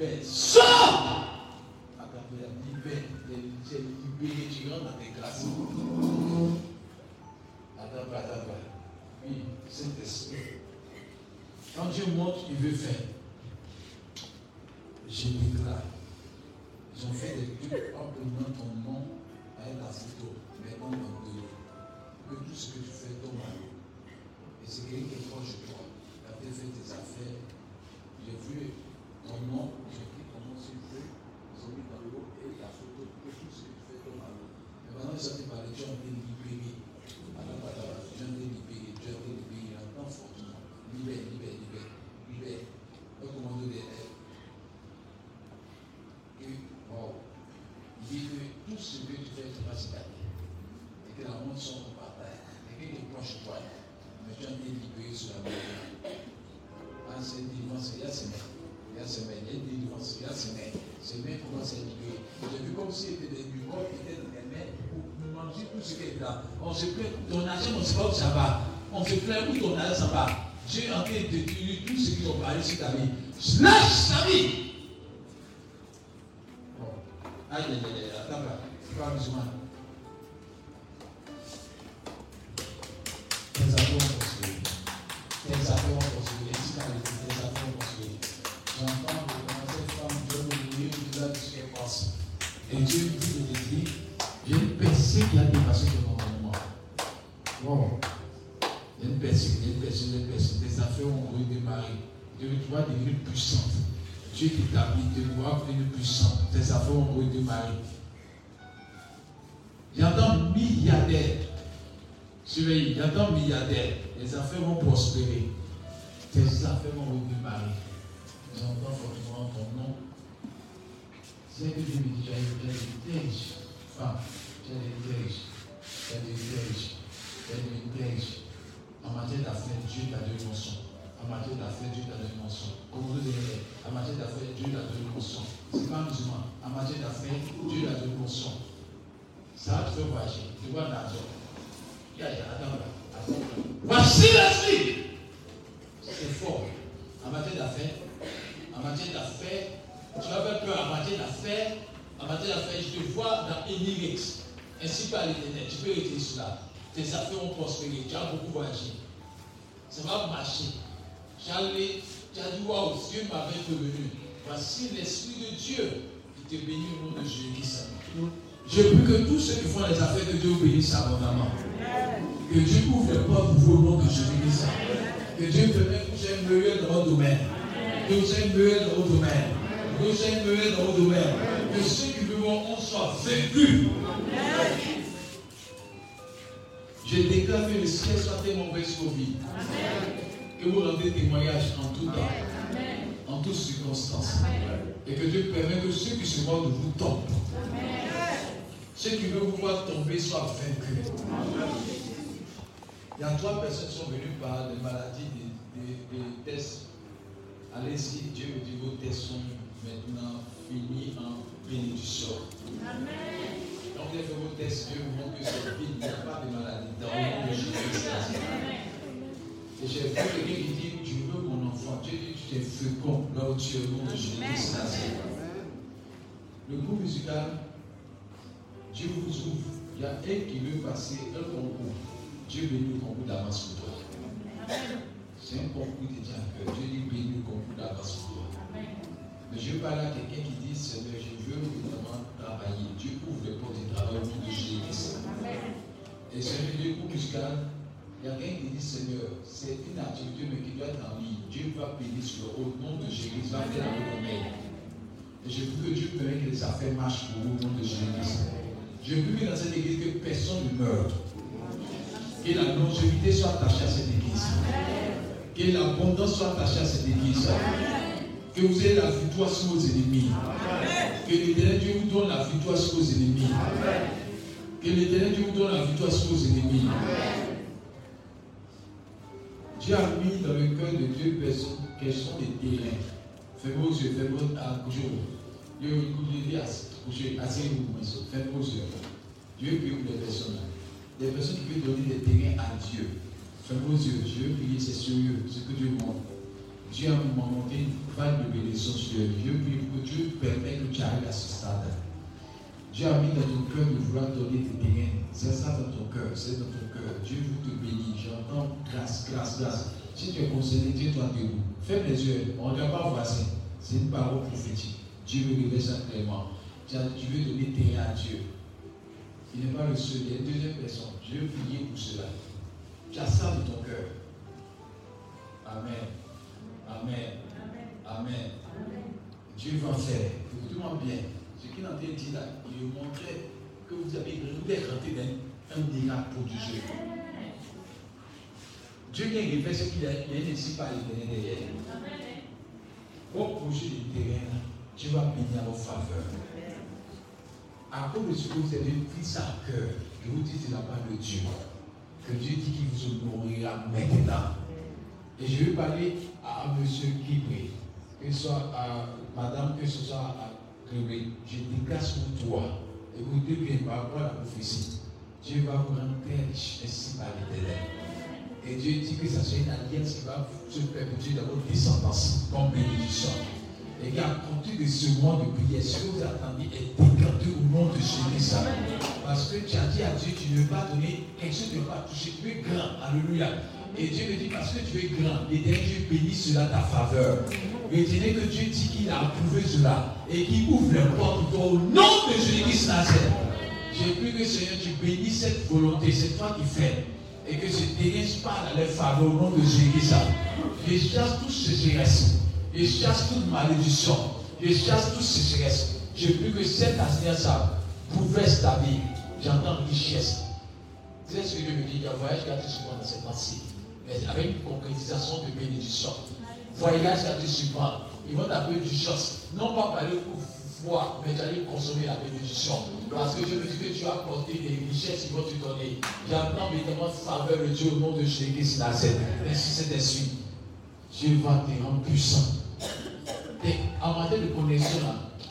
[SPEAKER 1] So. là. On se plaint. Ton argent, on ne sait pas où ça va. On se plaint où ton argent ça va. Dieu est en train de détruire tout ce qu'ils ont parlé sur ta vie. Lâche ta vie. Bon. Aïe, aïe, aïe, attends là. Pas besoin. Tes affaires ont construit. Tes affaires ont construit. Ainsi qu'à l'écoute, tes affaires ont construit. J'entends que dans cette femme, Dieu me dit, il a dit ce qui est. Et Dieu Dieu doit devenir puissante. Dieu t'établit, tu dois devenir puissante. Tes affaires ont redémarré. J'entends milliardaire. Surveillez, j'entends milliardaire. Les affaires vont prospérer. Tes affaires vont redémarrer. J'entends fortement ton nom. C'est que Dieu me dit, j'ai l'héritage. Femme, j'ai l'héritage. J'ai l'héritage. J'ai l'héritage. En matière d'affaires, Dieu t'a donné une son. En matière d'affaires, Dieu t'a donné une. Comme vous dites, en matière d'affaires, Dieu t'a donné une. C'est pas musulman. En matière d'affaires, Dieu t'a donné une son. Ça te faire voyager. Tu vois l'argent. Attends, attends. Voici l'esprit. C'est fort. En matière d'affaires, en matière d'affaires, tu faire peur en matière d'affaires. En matière d'affaires, je te vois dans Enirix. Ainsi par l'éternel. Tu peux écrire cela. Tes affaires vont prospérer. Tu as beaucoup voyagé. Ça va marcher. Tu as dit, waouh, Dieu m'avait prévenu. Voici l'Esprit de Dieu qui te bénit au nom de Jésus-Christ. Je prie que tous ceux qui font les affaires de Dieu obéissent abondamment. Que Dieu ouvre les portes pour vous au nom de Jésus-Christ. Que Dieu permette que vous meilleur dans votre domaine. Que vous soyez meilleur dans votre domaine. Que vous meilleur dans votre domaine. Que ceux qui veulent on soit vaincus. Je déclare que le ciel soit ouvert sur vos vies. Que vous rendez témoignage en tout temps, en toutes circonstances. Et que Dieu permette que ceux qui se voient de vous tombent. Ceux qui veulent vous voir tomber soient vaincus. Il y a trois personnes qui sont venues par des maladies, des, tests. Allez-y, Dieu me dit vos tests sont maintenant finis en bénédiction. Amen. Donc, fait vos tests, Dieu vous montre que c'est vide, il n'y a pas de maladie dans le nom de Jésus. Et j'ai vu quelqu'un qui dit Tu veux mon enfant, Dieu dit Tu es fécond là où tu es au nom de Jésus. Le groupe musical Dieu vous ouvre. Il y a un qui veut passer un concours. Dieu bénit le concours d'avance pour toi. C'est un concours qui tient à cœur. Dieu dit bénis le concours d'avance pour toi. Mais je parle à quelqu'un qui dit Seigneur, je veux vraiment travailler. Dieu ouvre les portes du travail au nom de Jésus. Et c'est un milieu musical. Il y a quelqu'un qui dit Seigneur, c'est une activité mais qui doit être en ligne. Dieu va bénir sur le nom de Jésus, va faire. Et je veux que Dieu permette que les affaires marchent pour vous au nom de Jésus. Je veux dans cette église que personne ne meure. Que la longévité soit attachée à cette église. Que l'abondance soit attachée à cette église. Que vous ayez la victoire sur vos ennemis. Que l'éternel Dieu vous donne la victoire sur vos ennemis. Que l'éternel Dieu vous donne la victoire sur vos ennemis. Dieu a mis dans le cœur de deux personnes quels sont les terrains. Faites vos yeux, faites vos jour. Dieu dit asseyez-vous, faites vos yeux. Dieu prie pour les personnes. Des personnes qui peuvent donner des terrains à Dieu. Faites vos yeux. Dieu prie, c'est sérieux, ce que Dieu montre. Dieu a monté une vague de bénédiction sur Dieu. Dieu prie pour que Dieu permette que tu arrives à ce stade. Dieu a mis dans ton cœur de vouloir donner tes terrains. C'est ça dans ton cœur, c'est dans ton cœur. Dieu vous te bénit. J'entends grâce, grâce, grâce. Si tu es concerné, Dieu toi debout. Ferme les yeux. On ne regarde pas voisin. C'est une parole prophétique. Dieu veut révéler ça clairement. Tu veux donner terrain à Dieu. Il n'est pas le seul, il y a une deuxième personne. Je veux prier pour cela. Tu as ça dans ton cœur. Amen. Amen. Amen. Dieu va faire. Écoutez-moi bien. Ce qu'il est en là, il montrait que vous avez rentré dans un miracle pour Dieu. Dieu qui a fait ce qu'il a, il a ici par les derrière. Au projet du terrain, Dieu va bénir vos faveurs à cause de ce que vous avez pris à cœur, je vous dis, la part de Dieu. Que Dieu dit qu'il vous nourrira maintenant. Et je vais parler à M. Guibré, que ce soit à Madame, que ce soit à. Je déclare sur toi. Écoutez bien par rapport à la prophétie. Dieu va vous rendre très riche, ainsi par l'éternel. Et Dieu dit que ça soit une alliance qui va se perpétuer dans votre descendance comme bénédiction. Et qu'à compter de ce mois de prière, ce que vous attendez est décanté au nom de Jésus. Parce que tu as dit à Dieu, tu ne veux pas donner quelque chose de pas toucher, es grand. Alléluia. Et Dieu me dit, parce que tu es grand, l'éternel Dieu bénit cela ta faveur. Retenez que Dieu dit qu'il a approuvé cela et qu'il ouvre les portes au nom de Jésus-Christ Nazareth. J'ai pris que Seigneur, tu bénis cette volonté, c'est toi qui fais. Et que ce terrain parle à leur faveur au nom de Jésus-Christ. Je chasse tout sécheresse. Je chasse toute malédiction. Je chasse toute sécheresse. J'ai pris que cette ça pouvait s'établir. J'entends richesse. C'est ce que Dieu me dit. Il y a un voyage qui a souvent dans cette pensée. Avec une concrétisation de bénédiction. Voyage été souvent. Ils vont t'appeler du chasse. Non pas parler pour voir, mais allais consommer la bénédiction. Parce que je me dis que tu as porté des richesses qui vont te donner. J'entends évidemment faveur de Dieu au nom de Jésus Nazareth. C'est ainsi. Dieu va te rendre puissant. En matière de connexion,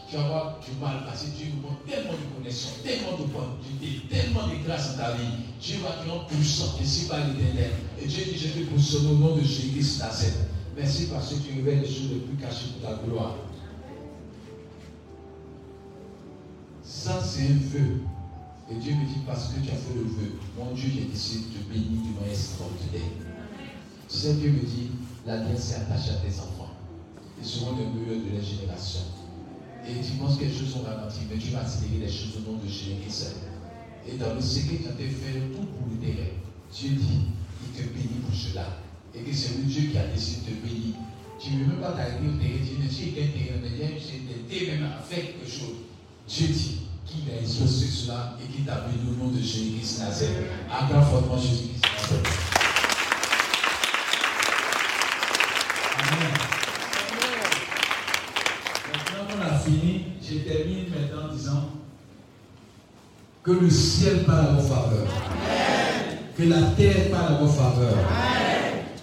[SPEAKER 1] tu vas avoir du mal parce que Dieu vous tellement de connexion, tellement de bonté, tellement de grâce dans ta vie. Dieu va te rendre puissant ici par l'éternel. Et Dieu dit, je te positionne au nom de Jésus Nazareth. Merci parce que tu révèles les choses les plus cachées pour ta gloire. Ça, c'est un vœu. Et Dieu me dit, parce que tu as fait le vœu, mon Dieu, j'ai décidé de te bénir du moyen extraordinaire. Tu sais, Dieu me dit, la l'alliance s'est attachée à tes enfants. Ils seront les meilleurs de la génération. Et tu penses que les choses sont ralenties, mais tu vas accélérer les choses au nom de Jésus. Et dans le secret, tu as fait tout pour le terrain. Dieu dit, il te bénit pour cela. Et que c'est le Dieu qui a décidé de te bénir. Tu ne veux même pas t'arriver au terrain, tu ne sais qu'un terrain, mais tu même à faire quelque chose. Dieu dit qu'il a exaucé cela et qu'il t'a béni au nom de Jésus-Christ Nazareth. Acclame fortement Jésus-Christ Nazareth. Amen. Maintenant qu'on a fini, je termine maintenant en disant que le ciel parle à vos faveurs. Que la terre parle à vos faveurs.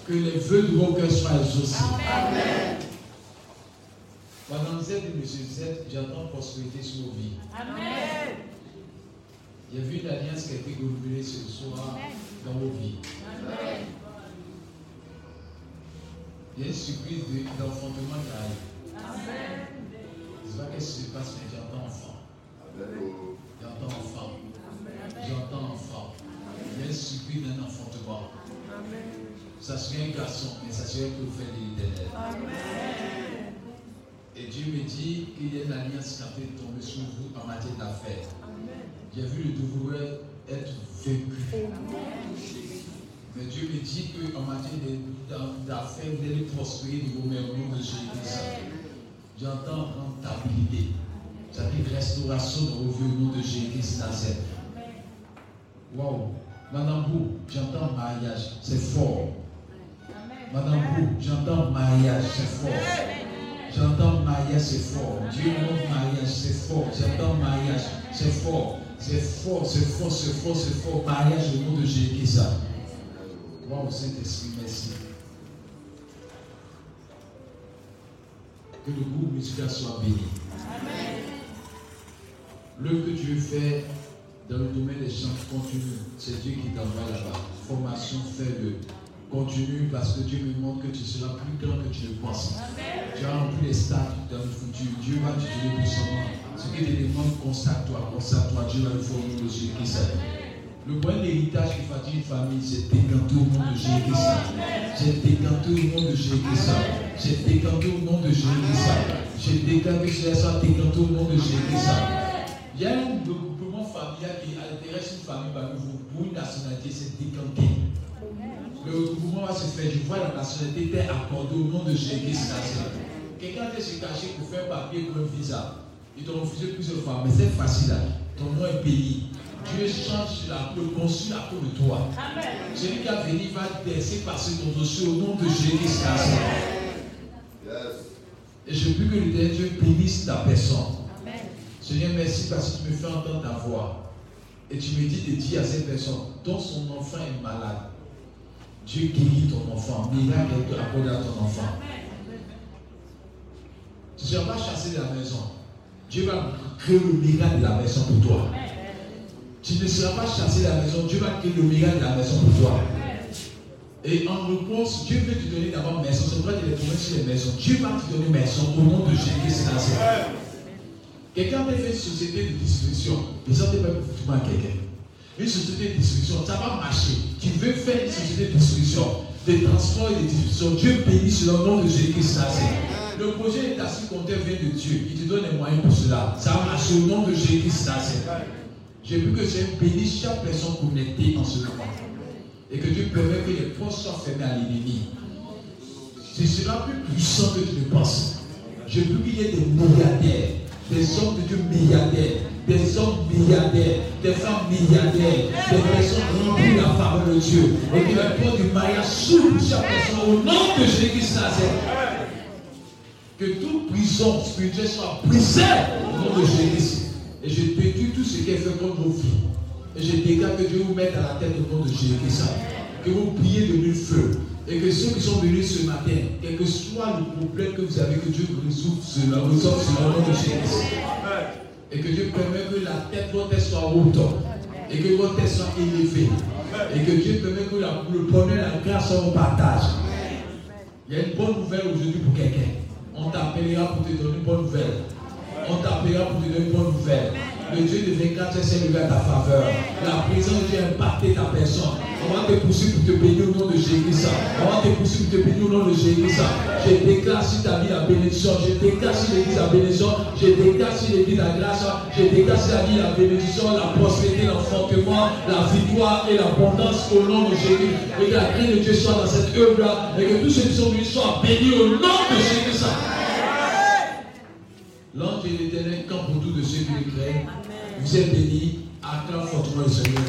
[SPEAKER 1] Que les vœux de vos cœurs soient exaucés. Amen. Pendant Z et M. Z, j'entends prospérité sur vos vies. Amen. Il y a vu une alliance qui a été renouvelée ce soir dans vos vies. Amen. Il y a une surprise d'enfantement qui arrive. Amen. Je ne sais pas qu'est-ce qui se passe, mais j'entends enfant. J'entends enfant. J'entends enfant. Il y a surprise d'un enfantement. Ça serait un garçon, mais ça serait pour faire de l'éternel. Et Dieu me dit qu'il y a une alliance qui a fait tomber sur vous en matière d'affaires. J'ai vu le devoir être vécu. Mais Dieu me dit qu'en matière d'affaires, vous allez prospérer de vos mêmes de Jésus. J'entends rentabilité. C'est-à-dire restauration au nom de Jésus Nazareth. Waouh! Madame Bou, j'entends mariage, c'est fort. Madame Bou, j'entends mariage, c'est fort. J'entends mariage, c'est fort. Dieu montre mariage, c'est fort. J'entends mariage, c'est fort. C'est fort, c'est fort, c'est fort, c'est fort. Mariage au nom de Jésus. ça. Wow, Saint-Esprit, merci. Que le groupe musical soit béni. Amen. Le que Dieu fait dans le domaine des chants continue. C'est Dieu qui t'envoie là-bas. Formation, fais-le. Continue parce que Dieu me montre que tu seras plus grand que tu le penses. Tu as rempli les stades dans le futur. Dieu va te donner puissamment. Ce que les demandes, constate-toi, constate-toi. Dieu va le faire au nom de Jésus-Christ. Le point d'héritage qui fatigue une famille, c'est décanté au nom de Jésus-Christ. J'ai décanté au nom de Jésus-Christ. J'ai décanté au nom de Jésus-Christ. J'ai décanté que ça décanté au nom de Jésus-Christ. Il y a un regroupement familial qui intéresse une famille parmi vous pour une nationalité, c'est décanté. Le mouvement va se faire. Je vois la nationalité était accordée au nom de Jésus Quelqu'un était se caché pour faire papier pour un visa. Ils t'ont refusé plusieurs fois. Mais c'est facile. Ton nom est payé. Dieu change la peau, construit la peau de toi. Celui qui a venu va laisser passer ton dossier au nom de Jésus Et je prie que le Dieu bénisse ta personne. Seigneur, merci parce que tu me fais entendre ta voix. Et tu me dis de dire à cette personne dont son enfant est malade. Dieu guérit ton enfant. Miracle est accordé à ton enfant. Tu ne seras pas chassé de la maison. Dieu va créer le miracle de la maison pour toi. Tu ne seras pas chassé de la maison. Dieu va créer le miracle de la maison pour toi. Et en réponse, Dieu veut te donner d'abord maison. C'est pourquoi tu les sur les maisons. Dieu va te donner maison au nom de Jésus. Quelqu'un peut fait une société de distribution. Mais ça, tu pas pour quelqu'un une société de distribution, ça va marcher. Tu veux faire une société de distribution. des transports et des distributions. Dieu bénit sur le nom de Jésus-Christ. Le projet est assis comme vient de Dieu. Il te donne les moyens pour cela. Ça marche au nom de Jésus-Christ. J'ai vu que j'ai béni chaque personne connectée en ce moment. Et que Dieu permet que les portes soient fermées à l'ennemi. Ce sera plus puissant que tu le penses. J'ai vu qu'il y ait des milliardaires, des hommes de Dieu milliardaires, des hommes milliardaires, des femmes milliardaires, des personnes remplies la parole de Dieu. Et que la porte du mariage s'ouvre chaque personne au nom de Jésus-Christ. Que toute prison spirituelle soit brisée au nom de Jésus. Et je détruis tout ce qui est fait contre vos vies. Et je dégage que Dieu vous mette à la tête au nom de Jésus. Que vous priez de mille feu. Et que ceux qui sont venus ce matin, quel que soit le problème que vous avez, que Dieu vous résolve cela, résolve sur le nom de Jésus. Et que Dieu permet que la tête de votre tête soit haute. Et que votre tête soit élevée. Et que Dieu permet que le bonheur et la grâce soient au partage. Il y a une bonne nouvelle aujourd'hui pour quelqu'un. On t'appellera pour te donner une bonne nouvelle. On t'appellera pour te donner une bonne nouvelle. Le Dieu de 24 s'est levé à ta faveur. La présence de Dieu a impacté ta personne. On va te pousser pour te bénir au nom de Jésus. On va te pousser pour te bénir au nom de Jésus. Je déclare sur ta vie la bénédiction. Je déclare sur l'église la bénédiction. Je déclare sur l'église la grâce. Je déclare sur vie la bénédiction, la prospérité, l'enfantement, la victoire et l'abondance au nom de Jésus. Et que la grâce de Dieu soit dans cette œuvre-là. Et que tous ceux qui sont venus soient bénis au nom de Jésus. L'ange de l'éternel camp pour tous de ceux qui le craignent. Vous êtes bénis. Acclame fortement le Seigneur.